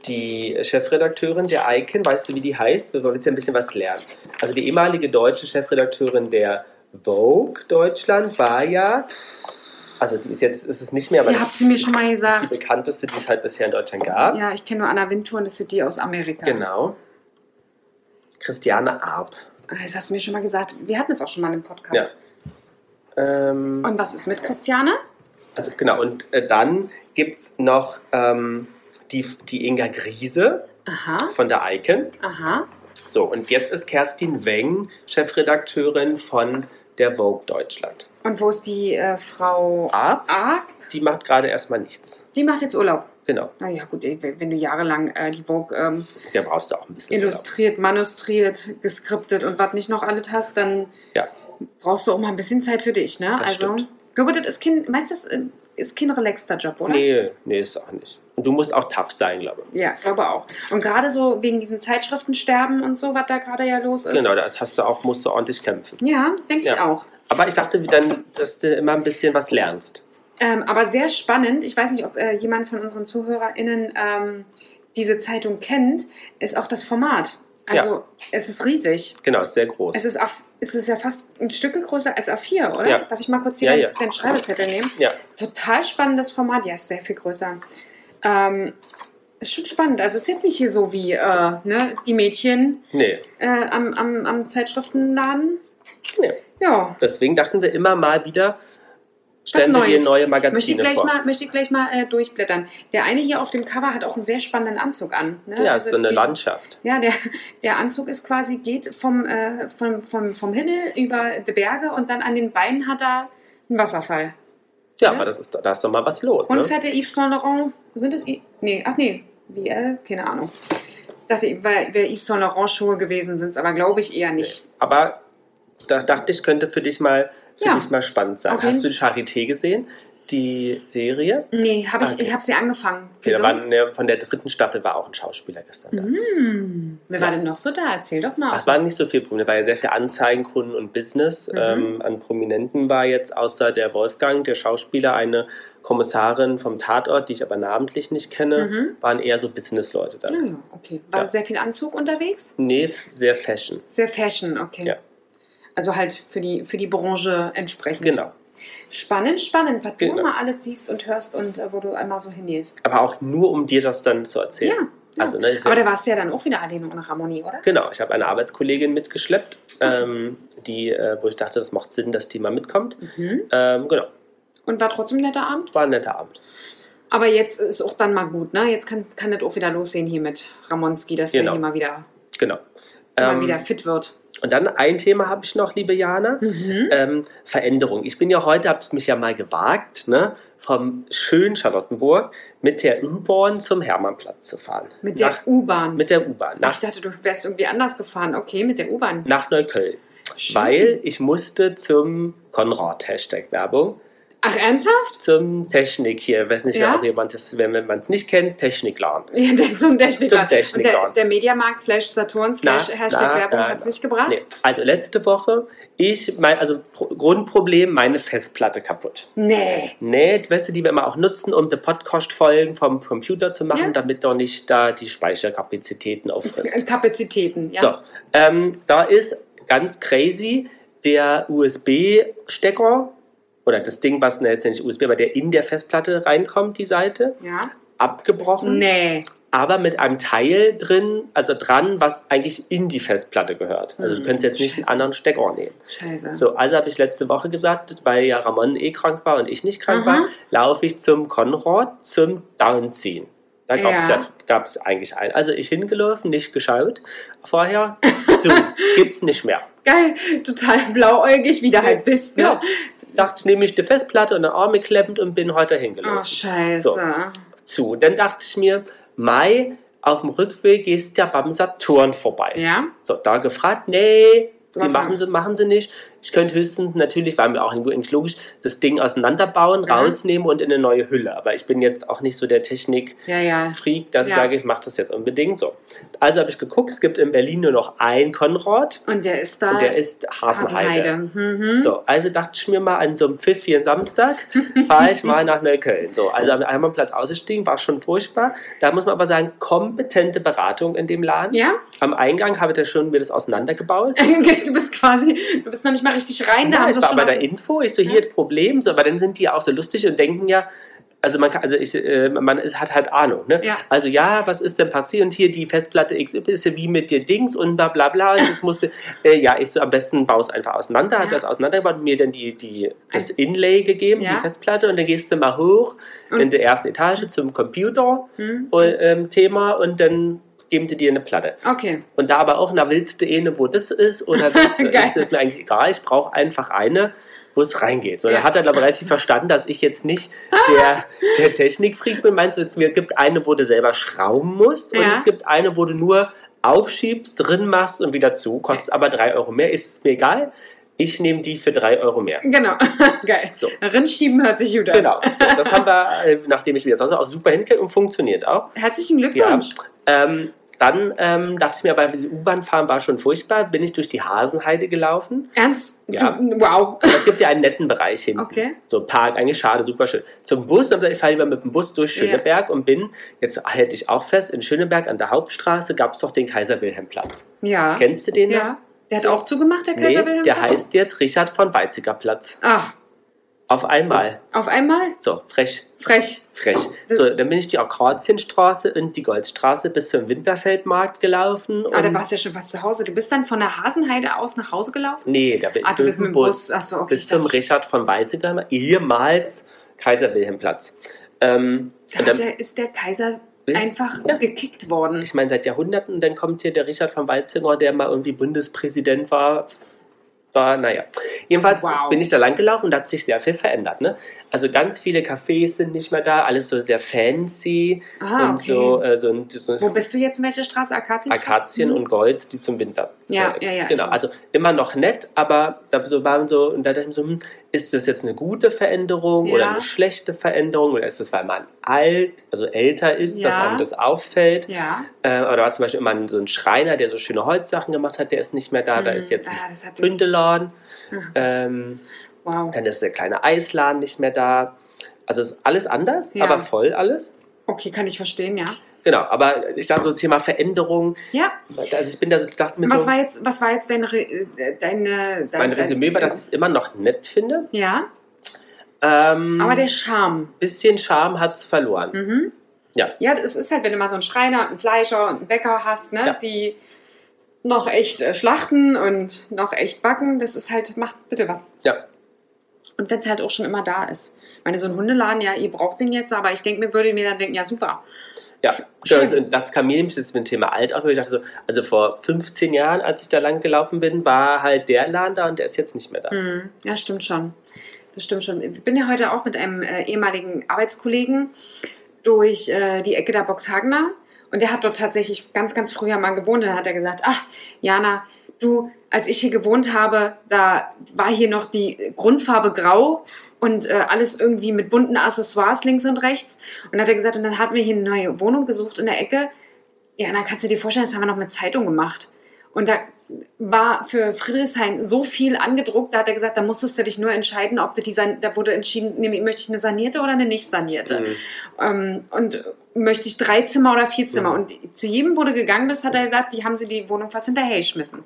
die Chefredakteurin der Icon, weißt du, wie die heißt? Wir wollen jetzt ja ein bisschen was lernen. Also die ehemalige deutsche Chefredakteurin der Vogue Deutschland war ja, also die ist jetzt, ist es nicht mehr, aber Ihr das sie mir schon mal ist die gesagt. bekannteste, die es halt bisher in Deutschland gab. Ja, ich kenne nur Anna Wintour und das ist die aus Amerika. Genau. Christiane Arp. Ah, Das hast du mir schon mal gesagt. Wir hatten es auch schon mal im Podcast. Ähm, Und was ist mit Christiane? also genau, und äh, dann gibt es noch ähm, die, die Inga Griese Aha, von der Icon. aha. So, und jetzt ist Kerstin Weng Chefredakteurin von der Vogue Deutschland. Und wo ist die äh, Frau A, A? die macht gerade erstmal nichts. Die macht jetzt Urlaub. Genau, Na ja, gut, wenn du jahrelang äh, die Vogue ähm, der brauchst du auch ein bisschen. illustriert, manustriert, geskriptet und was nicht noch alles hast, dann Ja. Brauchst du auch mal ein bisschen Zeit für dich, ne? Das also, stimmt. ich glaube, das ist kein, meinst du, das äh, ist kein relaxter Job, oder? Nee, nee, ist auch nicht. Und du musst auch tough sein, glaube ich. Ja, glaube auch. Und gerade so wegen diesen Zeitschriftensterben und so, was da gerade ja los ist. Genau, das hast du auch, musst du ordentlich kämpfen. Ja, denke ich Ja. auch. Aber ich dachte dann, dass du immer ein bisschen was lernst. Ähm, aber sehr spannend, ich weiß nicht, ob äh, jemand von unseren ZuhörerInnen ähm, diese Zeitung kennt, ist auch das Format. Also es ist riesig. Genau, ist sehr groß. Es ist, A, es ist ja fast ein Stück größer als A4, oder? Ja. Darf ich mal kurz hier Ja, den, ja. den Schreibezettel nehmen? ja, Total spannendes Format, ja, ist sehr viel größer. Ähm, ist schon spannend. Also es ist jetzt nicht hier so wie äh, ne, die Mädchen nee, äh, am, am, am Zeitschriftenladen. nee. Ja, Deswegen dachten wir immer mal wieder, stellen wir Neues. dir neue Möchte ich Magazine gleich vor. mal, möchte ich gleich mal äh, durchblättern. Der eine hier auf dem Cover hat auch einen sehr spannenden Anzug an. Ne? ja, Also ist so eine die- Landschaft. Ja, der, der Anzug ist quasi, geht vom, äh, vom, vom, vom Himmel über die Berge und dann an den Beinen hat er einen Wasserfall. Ja, Ja. aber das ist, da ist doch mal was los. Und Ne? fette Yves Saint Laurent, sind es? I- Nee, ach nee, VL, keine Ahnung. Dachte, wäre wär Yves Saint Laurent Schuhe gewesen, sind es aber glaube ich eher nicht. Aber da dachte ich, könnte für dich mal, Ja. dich mal spannend. Auf jeden- Hast du die Charité gesehen? Die Serie? Nee, hab ich, Okay. ich habe sie angefangen. Okay, da Wieso? war eine, von der dritten Staffel war auch ein Schauspieler gestern da. Hm, wer Ja. war denn noch so da? Erzähl doch mal. Es waren nicht so viel Probleme, war ja sehr viel Anzeigenkunden und Business. Mhm. Ähm, an Prominenten war jetzt außer der Wolfgang, der Schauspieler, eine Kommissarin vom Tatort, die ich aber namentlich nicht kenne, Mhm. waren eher so Businessleute da. Ja, okay. War Ja. sehr viel Anzug unterwegs? Nee, sehr Fashion. Sehr Fashion, okay. Ja. Also halt für die, für die Branche entsprechend. Genau. Spannend, spannend, was du Genau. immer alles siehst und hörst und äh, wo du einmal so hingehst. Aber auch nur, um dir das dann zu Ja. erzählen. ja. Also, ne, Aber ja, da warst du ja dann auch wieder alleine ohne Ramoni, oder? Genau, ich habe eine Arbeitskollegin mitgeschleppt, ähm, die, äh, wo ich dachte, das macht Sinn, dass die mal mitkommt. Mhm. Ähm, genau, Und war trotzdem ein netter Abend. war ein netter Abend. Aber jetzt ist auch dann mal gut, ne? Jetzt kann, kann das auch wieder losgehen hier mit Ramonski, dass Genau. der hier mal wieder, Genau. Mal Ähm, wieder fit wird. und dann ein Thema habe ich noch, liebe Jana. Mhm. Ähm, Veränderung. Ich bin ja heute, habt mich ja mal gewagt, ne, vom schönen Charlottenburg mit der U-Bahn zum Hermannplatz zu fahren. mit der U-Bahn. mit der U-Bahn. Ich dachte, du wärst irgendwie anders gefahren. Okay, mit der U-Bahn. nach Neukölln. Schön. Weil ich musste zum Konrad, Hashtag Werbung, Ach, ernsthaft? zum Technik hier, weiß nicht, Ja? auch jemand das, wenn man es nicht kennt, Technikladen. Ja, zum Techniker. Zum. Und der, der Mediamarkt slash Saturn slash Na, Hashtag na, Werbung hat es nicht gebracht? Nee. Also letzte Woche, ich, mein, also Pro Grundproblem, meine Festplatte kaputt. Nee. Nee, weißt du, die wir immer auch nutzen, um die Podcast-Folgen vom Computer zu machen, Ja. damit doch nicht da die Speicherkapazitäten auffrisst. Kapazitäten, ja. So, ähm, da ist ganz crazy der USB-Stecker oder das Ding, was nicht USB, aber der in der Festplatte reinkommt, die Seite, Ja. abgebrochen. Nee. aber mit einem Teil drin, also dran, was eigentlich in die Festplatte gehört. Also du Hm, könntest jetzt nicht einen scheiße. anderen Stecker nehmen. Scheiße. So, also habe ich letzte Woche gesagt, weil ja Ramon eh krank war und ich nicht krank Mhm. war, laufe ich zum Konrad zum Downziehen. Da gab es Ja. ja. eigentlich einen. Also ich hingelaufen, nicht geschaut vorher. So, gibt's nicht mehr. Geil, total blauäugig, wie du halt bist, ne? Ja. Dachte ich, nehme ich die Festplatte und den Arme klemmend und bin heute hingelaufen. Oh, scheiße. So. Zu. Dann dachte ich mir, Mai, auf dem Rückweg gehst ja beim Saturn vorbei. Ja? So, da gefragt, nee, die machen sie, machen sie nicht. Ich könnte höchstens natürlich, war mir auch eigentlich logisch, das Ding auseinanderbauen, Ja. rausnehmen und in eine neue Hülle. Aber ich bin jetzt auch nicht so der Technik-Freak, dass ich sage, ich mache das jetzt unbedingt so. Also habe ich geguckt, es gibt in Berlin nur noch einen Konrad Und der ist da. und der ist Hasenheide. Mhm. So, also dachte ich mir mal an so einem pfiffigen Samstag, fahre ich mal nach Neukölln. So, also am Einbahnplatz ausgestiegen, war schon furchtbar. Da muss man aber sagen, kompetente Beratung in dem Laden. Ja? Am Eingang habe ich da schon mir das auseinandergebaut. Du bist quasi, du bist noch nicht mal richtig rein, da Ja, haben war schon bei der Info, ich so, Ja. hier das Problem, so, aber dann sind die auch so lustig und denken ja, also man kann, also ich, äh, man ist, hat halt Ahnung, ne? Ja. Also ja, was ist denn passiert? Und hier die Festplatte XY ist ja wie mit dir Dings und bla bla bla. Und das musste, äh, ja, ich so am besten baue es einfach auseinander, hat Ja. das auseinandergebaut und mir dann die, die, das Inlay gegeben, Ja. die Festplatte, und dann gehst du mal hoch Und- in der ersten Etage zum Computer Hm? und, ähm, Thema und dann geben die dir eine Platte. Okay. Und da aber auch, na willst du eine, wo das ist, oder willst du, ist mir eigentlich egal, ich brauche einfach eine, wo es reingeht. So, Ja. da hat er aber relativ verstanden, dass ich jetzt nicht der, der Technikfreak bin. Meinst du, es gibt eine, wo du selber schrauben musst und Ja. es gibt eine, wo du nur aufschiebst, drin machst und wieder zu, kostet aber drei Euro mehr, ist mir egal. Ich nehme die für drei Euro mehr. Genau. Geil. So. Rinschieben hört sich gut an. Genau, so, das haben wir, äh, nachdem ich wieder war, auch super hingekriegt und funktioniert auch. Herzlichen Glückwunsch. Ähm, dann ähm, dachte ich mir, aber die U-Bahn fahren war schon furchtbar, bin ich durch die Hasenheide gelaufen. Ernst? Ja. Du, wow. Und es gibt ja einen netten Bereich hinten. Okay. So Park, eigentlich schade, super schön. Zum Bus, und ich fahre lieber mit dem Bus durch. Schöneberg und bin, jetzt hätte ich auch fest, in Schöneberg an der Hauptstraße gab es doch den Kaiser-Wilhelm-Platz. Ja. Kennst du den? noch? Ja. Der hat auch zugemacht, der Nee, Kaiser Wilhelm? der heißt jetzt Richard von Weizsäcker Platz. Ach, Auf einmal. auf einmal? So, frech, Frech. frech. So, dann bin ich die Akazienstraße und die Goldstraße bis zum Winterfeldmarkt gelaufen. Aber da warst du ja schon fast zu Hause. Du bist dann von der Hasenheide aus nach Hause gelaufen? Nee, da bin ich Ah, du bist mit dem Bus. Bus. Achso, okay. bis zum ich Richard von Weizsäcker, ehemals Kaiser-Wilhelm-Platz. Ähm, da dann, ist der Kaiser einfach Ja. gekickt worden. ich meine, seit Jahrhunderten, dann kommt hier der Richard von Weizsäcker, der mal irgendwie Bundespräsident war. War, naja. Jedenfalls Wow. bin ich da lang gelaufen und da hat sich sehr viel verändert. Ne? Also ganz viele Cafés sind nicht mehr da, alles so sehr fancy Ah, und okay. so, äh, so, ein- so Wo bist du jetzt? In welcher Straße? Akazien? Akazien und Gold, die zum Winter. Ja, äh, ja, ja, Genau, also immer noch nett, aber da so waren so, und da dachte ich so, hm, ist das jetzt eine gute Veränderung oder Ja. eine schlechte Veränderung oder ist das, weil man alt, also älter ist, dass Ja. einem das auffällt? Ja. Äh, oder war zum Beispiel immer ein, so ein Schreiner, der so schöne Holzsachen gemacht hat, der ist nicht mehr da, da Hm, ist jetzt ein ah, jetzt, Bündeladen, Mhm. ähm, Wow. dann ist der kleine Eisladen nicht mehr da. Also ist alles anders, Ja. aber voll alles. Okay, kann ich verstehen, ja. Genau, aber ich dachte so Thema Veränderung, Ja, also ich bin da so, dachte mir was so, war jetzt, was war jetzt dein, Re äh, deine, dein, mein Resümee war, dass ich es immer noch nett finde. Ja, Ähm, aber der Charme. bisschen Charme hat es verloren. Mhm. Ja. Ja, es ist halt, wenn du mal so einen Schreiner und einen Fleischer und einen Bäcker hast, ne, Ja. die noch echt äh, schlachten und noch echt backen, das ist halt, macht ein bisschen was. Ja. Und wenn es halt auch schon immer da ist. Ich meine, so ein Hundeladen, ja, ihr braucht den jetzt, aber ich denke mir, würde mir dann denken, ja, super. Ja, Schön. das, das kam mir nämlich das mit dem Thema alt auf. Ich dachte so, also vor 15 Jahren, als ich da lang gelaufen bin, war halt der Laden da und der ist jetzt nicht mehr da. Hm, ja, stimmt schon. Das stimmt schon. Ich bin ja heute auch mit einem äh, ehemaligen Arbeitskollegen durch äh, die Ecke der Boxhagener und der hat dort tatsächlich ganz, ganz früher mal gewohnt. Und dann hat er gesagt, ach, Jana, du, als ich hier gewohnt habe, da war hier noch die Grundfarbe grau und äh, alles irgendwie mit bunten Accessoires links und rechts. Und dann hat er gesagt, und dann hatten wir hier eine neue Wohnung gesucht in der Ecke. Ja, und dann kannst du dir vorstellen, das haben wir noch mit Zeitung gemacht. Und da war für Friedrichshain so viel angedruckt, da hat er gesagt, da musstest du dich nur entscheiden, ob du die, da wurde entschieden, möchte ich eine sanierte oder eine nicht sanierte. Mhm. Ähm, und möchte ich drei Zimmer oder vier Zimmer. Mhm. Und zu jedem, wo du gegangen bist, hat er gesagt, die haben sie die Wohnung fast hinterher geschmissen.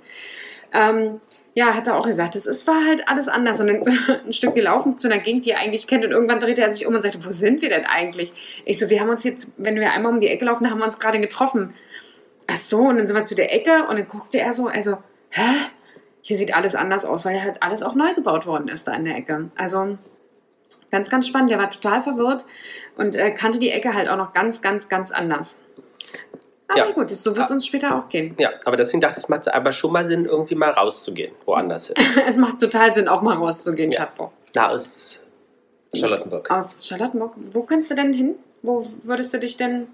Ähm, Ja, hat er auch gesagt. Es war halt alles anders. Und dann so ein Stück gelaufen zu einer Gegend, die er eigentlich kennt. Und irgendwann drehte er sich um und sagte, wo sind wir denn eigentlich? Ich so, wir haben uns jetzt, wenn wir einmal um die Ecke laufen, haben wir uns gerade getroffen. Ach so, und dann sind wir zu der Ecke und dann guckte er so, also, hä? Hier sieht alles anders aus, weil halt alles auch neu gebaut worden ist da in der Ecke. Also, ganz, ganz spannend. Der war total verwirrt und äh, kannte die Ecke halt auch noch ganz, ganz, ganz anders. Aber Ja. gut, das, so wird es uns später auch gehen. Ja, aber deswegen dachte ich, es macht aber schon mal Sinn, irgendwie mal rauszugehen, woanders hin. es macht total Sinn, auch mal rauszugehen, Ja. Schatz. Da aus Charlottenburg. Aus Charlottenburg. Wo kannst du denn hin? Wo würdest du dich denn.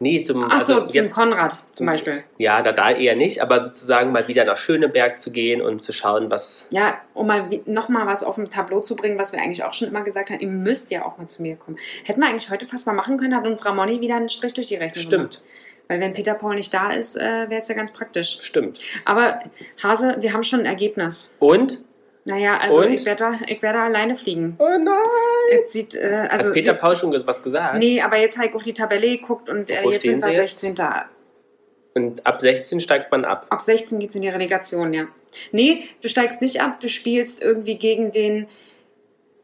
Nee, zum, Ach so, also zum jetzt- Konrad zum Beispiel. Ja, da, da eher nicht, aber sozusagen mal wieder nach Schöneberg zu gehen und zu schauen, was. Ja, um mal nochmal was auf dem Tableau zu bringen, was wir eigentlich auch schon immer gesagt haben, ihr müsst ja auch mal zu mir kommen. Hätten wir eigentlich heute fast mal machen können, hat uns Ramoni wieder einen Strich durch die Rechnung gemacht. Stimmt, Weil wenn Peter Paul nicht da ist, äh, wäre es ja ganz praktisch. stimmt. Aber Hase, wir haben schon ein Ergebnis. Und? Naja, also Und? ich werde da, ich werd da alleine fliegen. Oh nein! Jetzt sieht, äh, also. Hat Peter Paul schon was gesagt? Nee, aber jetzt habe ich auf die Tabelle geguckt und äh, jetzt sind wir jetzt? 16. Und ab 16 steigt man ab. Ab 16 geht es in die Relegation, ja. Nee, du steigst nicht ab, du spielst irgendwie gegen den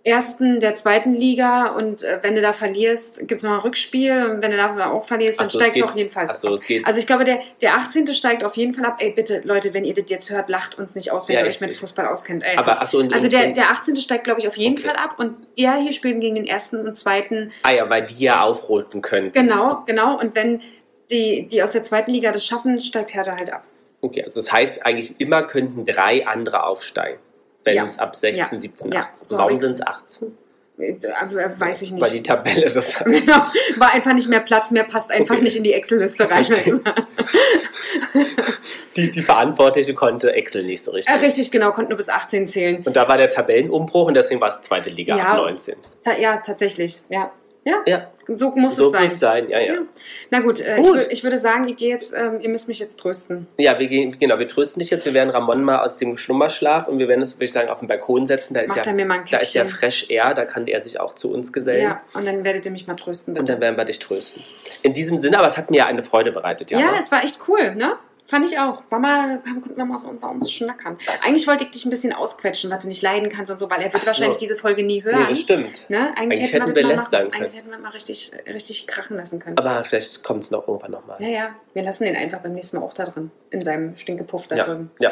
ersten der zweiten Liga und äh, wenn du da verlierst, gibt es noch ein Rückspiel und wenn du da auch verlierst, dann so, es steigst du auf jeden Fall ab. Also ich glaube, der, der 18. steigt auf jeden Fall ab. Ey, bitte, Leute, wenn ihr das jetzt hört, lacht uns nicht aus, wenn Ja, ihr euch mit Fußball auskennt. Ey. aber achso, also der, der 18. steigt, glaube ich, auf jeden Okay. Fall ab und der hier spielen gegen den ersten und zweiten. Ah ja, weil die ja aufroten können. Genau, genau. Und wenn die, die aus der zweiten Liga das schaffen, steigt Hertha halt ab. Okay, also das heißt, eigentlich immer könnten drei andere aufsteigen. Wenn Ja. es ab 16, Ja. 17, Ja, 18. so Warum sind es 18? Äh, äh, Weiß ich nicht. Weil die Tabelle das sagt. Genau, war einfach nicht mehr Platz, mehr passt einfach Okay. nicht in die Excel-Liste rein. Verstehe. Die, die Verantwortliche konnte Excel nicht so richtig. äh, richtig, genau, konnten nur bis 18 zählen. Und da war der Tabellenumbruch und deswegen war es zweite Liga Ja. ab 19. Ta ja, tatsächlich, ja. Ja, Ja, so muss so es sein. sein. Ja, ja. Ja. Na gut, äh, Ich, Gut. wür- ich würde sagen, ich gehe jetzt, ähm, ihr müsst mich jetzt trösten. Ja, wir gehen, genau, wir trösten dich jetzt. Wir werden Ramon mal aus dem Schlummerschlaf und wir werden es, würde ich sagen, auf den Balkon setzen. Da ist, Macht er ja, mir mal ein da ist ja. Fresh Air, da kann er sich auch zu uns gesellen. Ja, und dann werdet ihr mich mal trösten, bitte. Und dann werden wir dich trösten. In diesem Sinne, aber es hat mir eine Freude bereitet, ja. ja, es war echt cool, ne? Fand ich auch. Mama, konnten wir mal so unter uns schnackern. Das- Eigentlich wollte ich dich ein bisschen ausquetschen, was du nicht leiden kannst und so, weil er wird so. wahrscheinlich diese Folge nie hören. Nee, das stimmt. Ne? Eigentlich, Eigentlich hätten wir, wir das mal lästern machen, können. eigentlich hätten wir mal richtig, richtig krachen lassen können. Aber vielleicht kommt es noch irgendwann nochmal. ja, ja, wir lassen den einfach beim nächsten Mal auch da drin. In seinem Stinkepuff da Ja. drüben. Ja.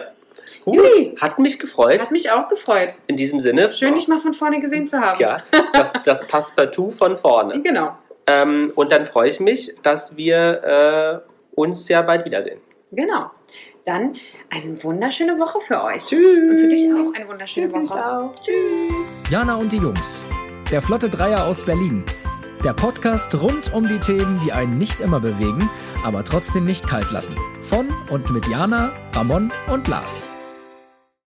Gut. Juli. Hat mich gefreut. Hat mich auch gefreut. In diesem Sinne. Schön, dich mal von vorne gesehen zu haben. Ja, das, das Passepartout von vorne. Genau, Ähm, und dann freue ich mich, dass wir äh, uns ja bald wiedersehen. Genau. Dann eine wunderschöne Woche für euch. Tschüss. Und für dich auch eine wunderschöne Für dich Woche. auch. Jana und die Jungs. Der Flotte Dreier aus Berlin. Der Podcast rund um die Themen, die einen nicht immer bewegen, aber trotzdem nicht kalt lassen. Von und mit Jana, Ramon und Lars.